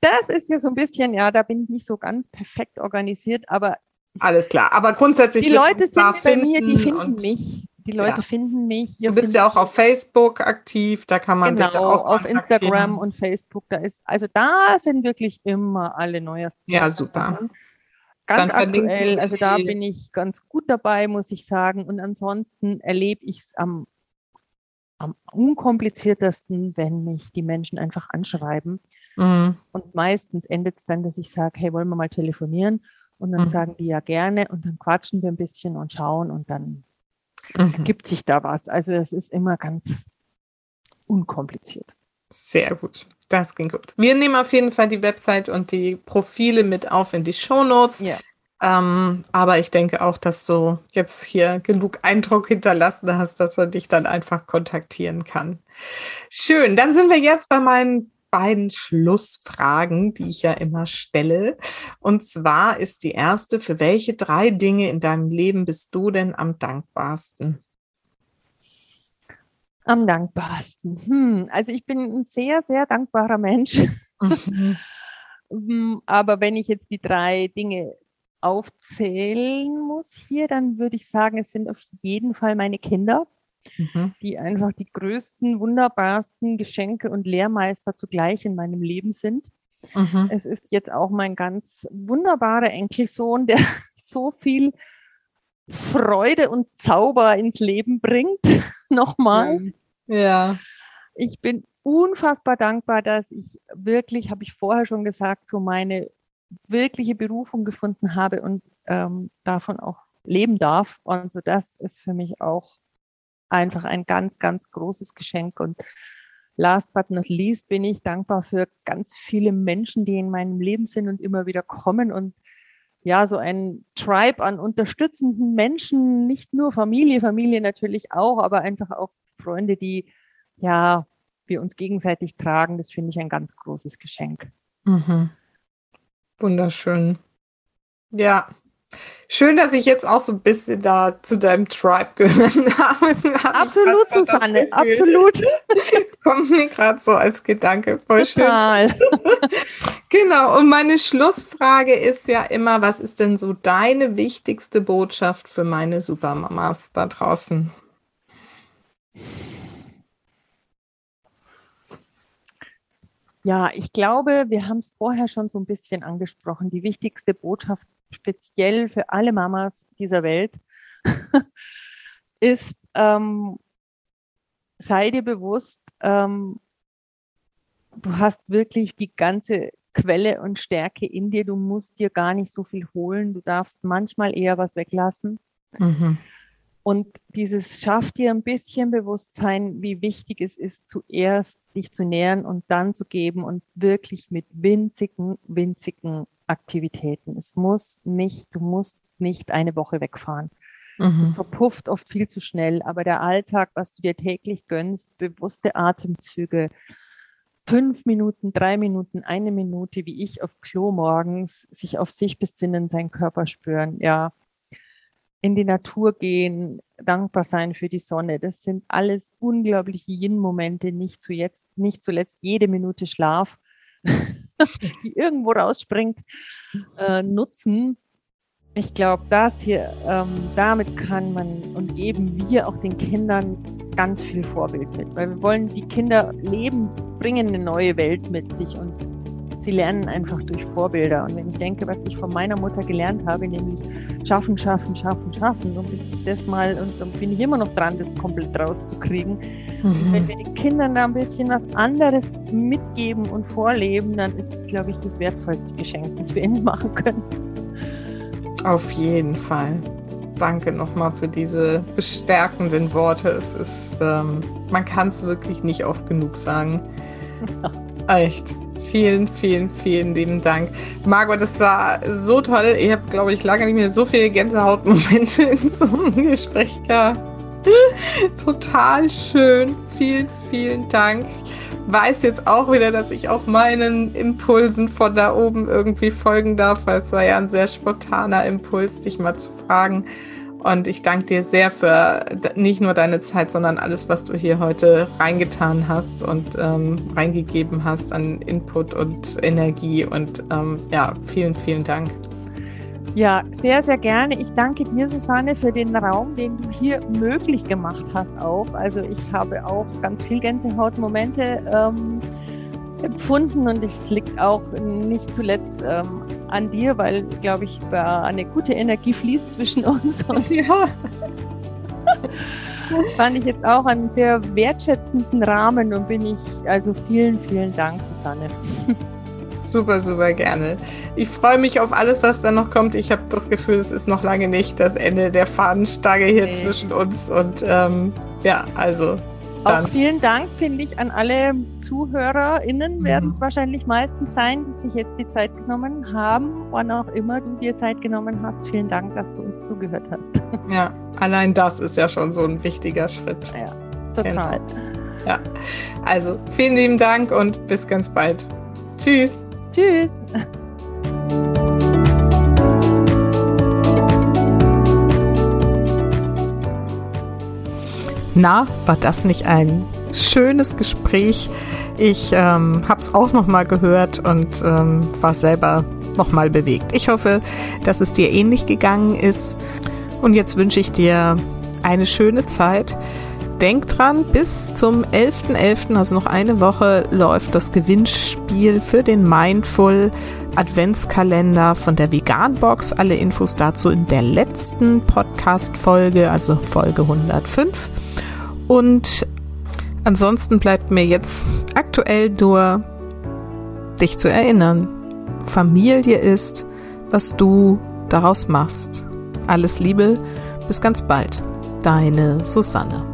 das ist ja so ein bisschen, ja, da bin ich nicht so ganz perfekt organisiert, aber. Alles klar. Aber grundsätzlich. Die Leute sind bei mir, die finden mich. Die Leute ja. finden mich. Du bist ja auch auf Facebook aktiv, da kann man genau, dich auch auf Instagram und Facebook. Da ist, also da sind wirklich immer alle neuesten. Ja, super. Ganz Dann aktuell, also da bin ich ganz gut dabei, muss ich sagen. Und ansonsten erlebe ich es am, am unkompliziertesten, wenn mich die Menschen einfach anschreiben. Mhm. Und meistens endet es dann, dass ich sage, hey, wollen wir mal telefonieren? Und dann mhm. sagen die ja gerne und dann quatschen wir ein bisschen und schauen und dann mhm. ergibt sich da was. Also es ist immer ganz unkompliziert. Sehr gut. Das ging gut. Wir nehmen auf jeden Fall die Website und die Profile mit auf in die Show Notes. Ja. Ähm, aber ich denke auch, dass du jetzt hier genug Eindruck hinterlassen hast, dass er dich dann einfach kontaktieren kann. Schön. Dann sind wir jetzt bei meinen beiden Schlussfragen, die ich ja immer stelle. Und zwar ist die erste, für welche drei Dinge in deinem Leben bist du denn am dankbarsten? Am dankbarsten. Hm, also ich bin ein sehr, sehr dankbarer Mensch. Mhm. Hm, aber wenn ich jetzt die drei Dinge aufzählen muss hier, dann würde ich sagen, es sind auf jeden Fall meine Kinder mhm. die einfach die größten, wunderbarsten Geschenke und Lehrmeister zugleich in meinem Leben sind. Mhm. Es ist jetzt auch mein ganz wunderbarer Enkelsohn, der so viel Freude und Zauber ins Leben bringt. Nochmal. Ja. Ich bin unfassbar dankbar, dass ich wirklich, habe ich vorher schon gesagt, so meine wirkliche Berufung gefunden habe und ähm, davon auch leben darf. Und so das ist für mich auch einfach ein ganz, ganz großes Geschenk. Und last but not least bin ich dankbar für ganz viele Menschen, die in meinem Leben sind und immer wieder kommen und ja, so ein Tribe an unterstützenden Menschen, nicht nur Familie, Familie natürlich auch, aber einfach auch Freunde, die ja, wir uns gegenseitig tragen. Das finde ich ein ganz großes Geschenk. Mhm. Wunderschön. Ja, Schön, dass ich jetzt auch so ein bisschen da zu deinem Tribe gehört habe. Absolut, Susanne, absolut. Kommt mir gerade so als Gedanke. Voll Total. schön. genau, und meine Schlussfrage ist ja immer, was ist denn so deine wichtigste Botschaft für meine Supermamas da draußen? Ja, ich glaube, wir haben es vorher schon so ein bisschen angesprochen. Die wichtigste Botschaft speziell für alle Mamas dieser Welt ist, ähm, sei dir bewusst, ähm, du hast wirklich die ganze Quelle und Stärke in dir. Du musst dir gar nicht so viel holen. Du darfst manchmal eher was weglassen. Mhm. Und dieses schafft dir ein bisschen Bewusstsein, wie wichtig es ist, zuerst dich zu nähern und dann zu geben und wirklich mit winzigen, winzigen Aktivitäten. Es muss nicht, du musst nicht eine Woche wegfahren. Mhm. Es verpufft oft viel zu schnell, aber der Alltag, was du dir täglich gönnst, bewusste Atemzüge, fünf Minuten, drei Minuten, eine Minute, wie ich auf Klo morgens, sich auf sich besinnen, seinen Körper spüren, ja, in die Natur gehen, dankbar sein für die Sonne. Das sind alles unglaubliche Yin-Momente, nicht, zu jetzt, nicht zuletzt jede Minute Schlaf, die irgendwo rausspringt, äh, nutzen. Ich glaube, das hier, ähm, damit kann man und geben wir auch den Kindern ganz viel Vorbild mit, weil wir wollen die Kinder leben, bringen eine neue Welt mit sich und sie lernen einfach durch Vorbilder. Und wenn ich denke, was ich von meiner Mutter gelernt habe, nämlich schaffen, schaffen, schaffen, schaffen, und bis ich das mal, und dann bin ich immer noch dran, das komplett rauszukriegen. Mhm. Wenn wir den Kindern da ein bisschen was anderes mitgeben und vorleben, dann ist es, glaube ich, das wertvollste Geschenk, das wir ihnen machen können. Auf jeden Fall. Danke nochmal für diese bestärkenden Worte. Es ist, ähm, man kann es wirklich nicht oft genug sagen. Echt. Vielen, vielen, vielen lieben Dank. Margot, das war so toll. Ich habe, glaube ich, lange nicht mehr so viele Gänsehautmomente in so einem Gespräch gehabt. Total schön. Vielen, vielen Dank. Ich weiß jetzt auch wieder, dass ich auch meinen Impulsen von da oben irgendwie folgen darf, weil es war ja ein sehr spontaner Impuls, dich mal zu fragen, und ich danke dir sehr für nicht nur deine Zeit, sondern alles, was du hier heute reingetan hast und ähm, reingegeben hast an Input und Energie. Und ähm, ja, vielen, vielen Dank. Ja, sehr, sehr gerne. Ich danke dir, Susanne, für den Raum, den du hier möglich gemacht hast auch. Also ich habe auch ganz viel Gänsehautmomente ähm, empfunden und es liegt auch nicht zuletzt ähm, an dir, weil, glaube ich, eine gute Energie fließt zwischen uns. Und ja. Das fand ich jetzt auch einen sehr wertschätzenden Rahmen und bin ich, also vielen, vielen Dank, Susanne. Super, super gerne. Ich freue mich auf alles, was da noch kommt. Ich habe das Gefühl, es ist noch lange nicht das Ende der Fahnenstange hier nee. zwischen uns. Und ähm, ja, also dann. Auch vielen Dank, finde ich, an alle ZuhörerInnen, mhm. werden es wahrscheinlich meistens sein, die sich jetzt die Zeit genommen haben, wann auch immer du dir Zeit genommen hast. Vielen Dank, dass du uns zugehört hast. Ja, allein das ist ja schon so ein wichtiger Schritt. Ja, total. Genau. Ja, also vielen lieben Dank und bis ganz bald. Tschüss. Tschüss. Na, war das nicht ein schönes Gespräch? Ich ähm, habe es auch noch mal gehört und ähm, war selber noch mal bewegt. Ich hoffe, dass es dir ähnlich gegangen ist. Und jetzt wünsche ich dir eine schöne Zeit. Denk dran, bis zum 11.11., .11., also noch eine Woche, läuft das Gewinnspiel für den Mindful Adventskalender von der Vegan Box. Alle Infos dazu in der letzten Podcast-Folge, also Folge 105. Und ansonsten bleibt mir jetzt aktuell nur dich zu erinnern. Familie ist, was du daraus machst. Alles Liebe, bis ganz bald. Deine Susanne.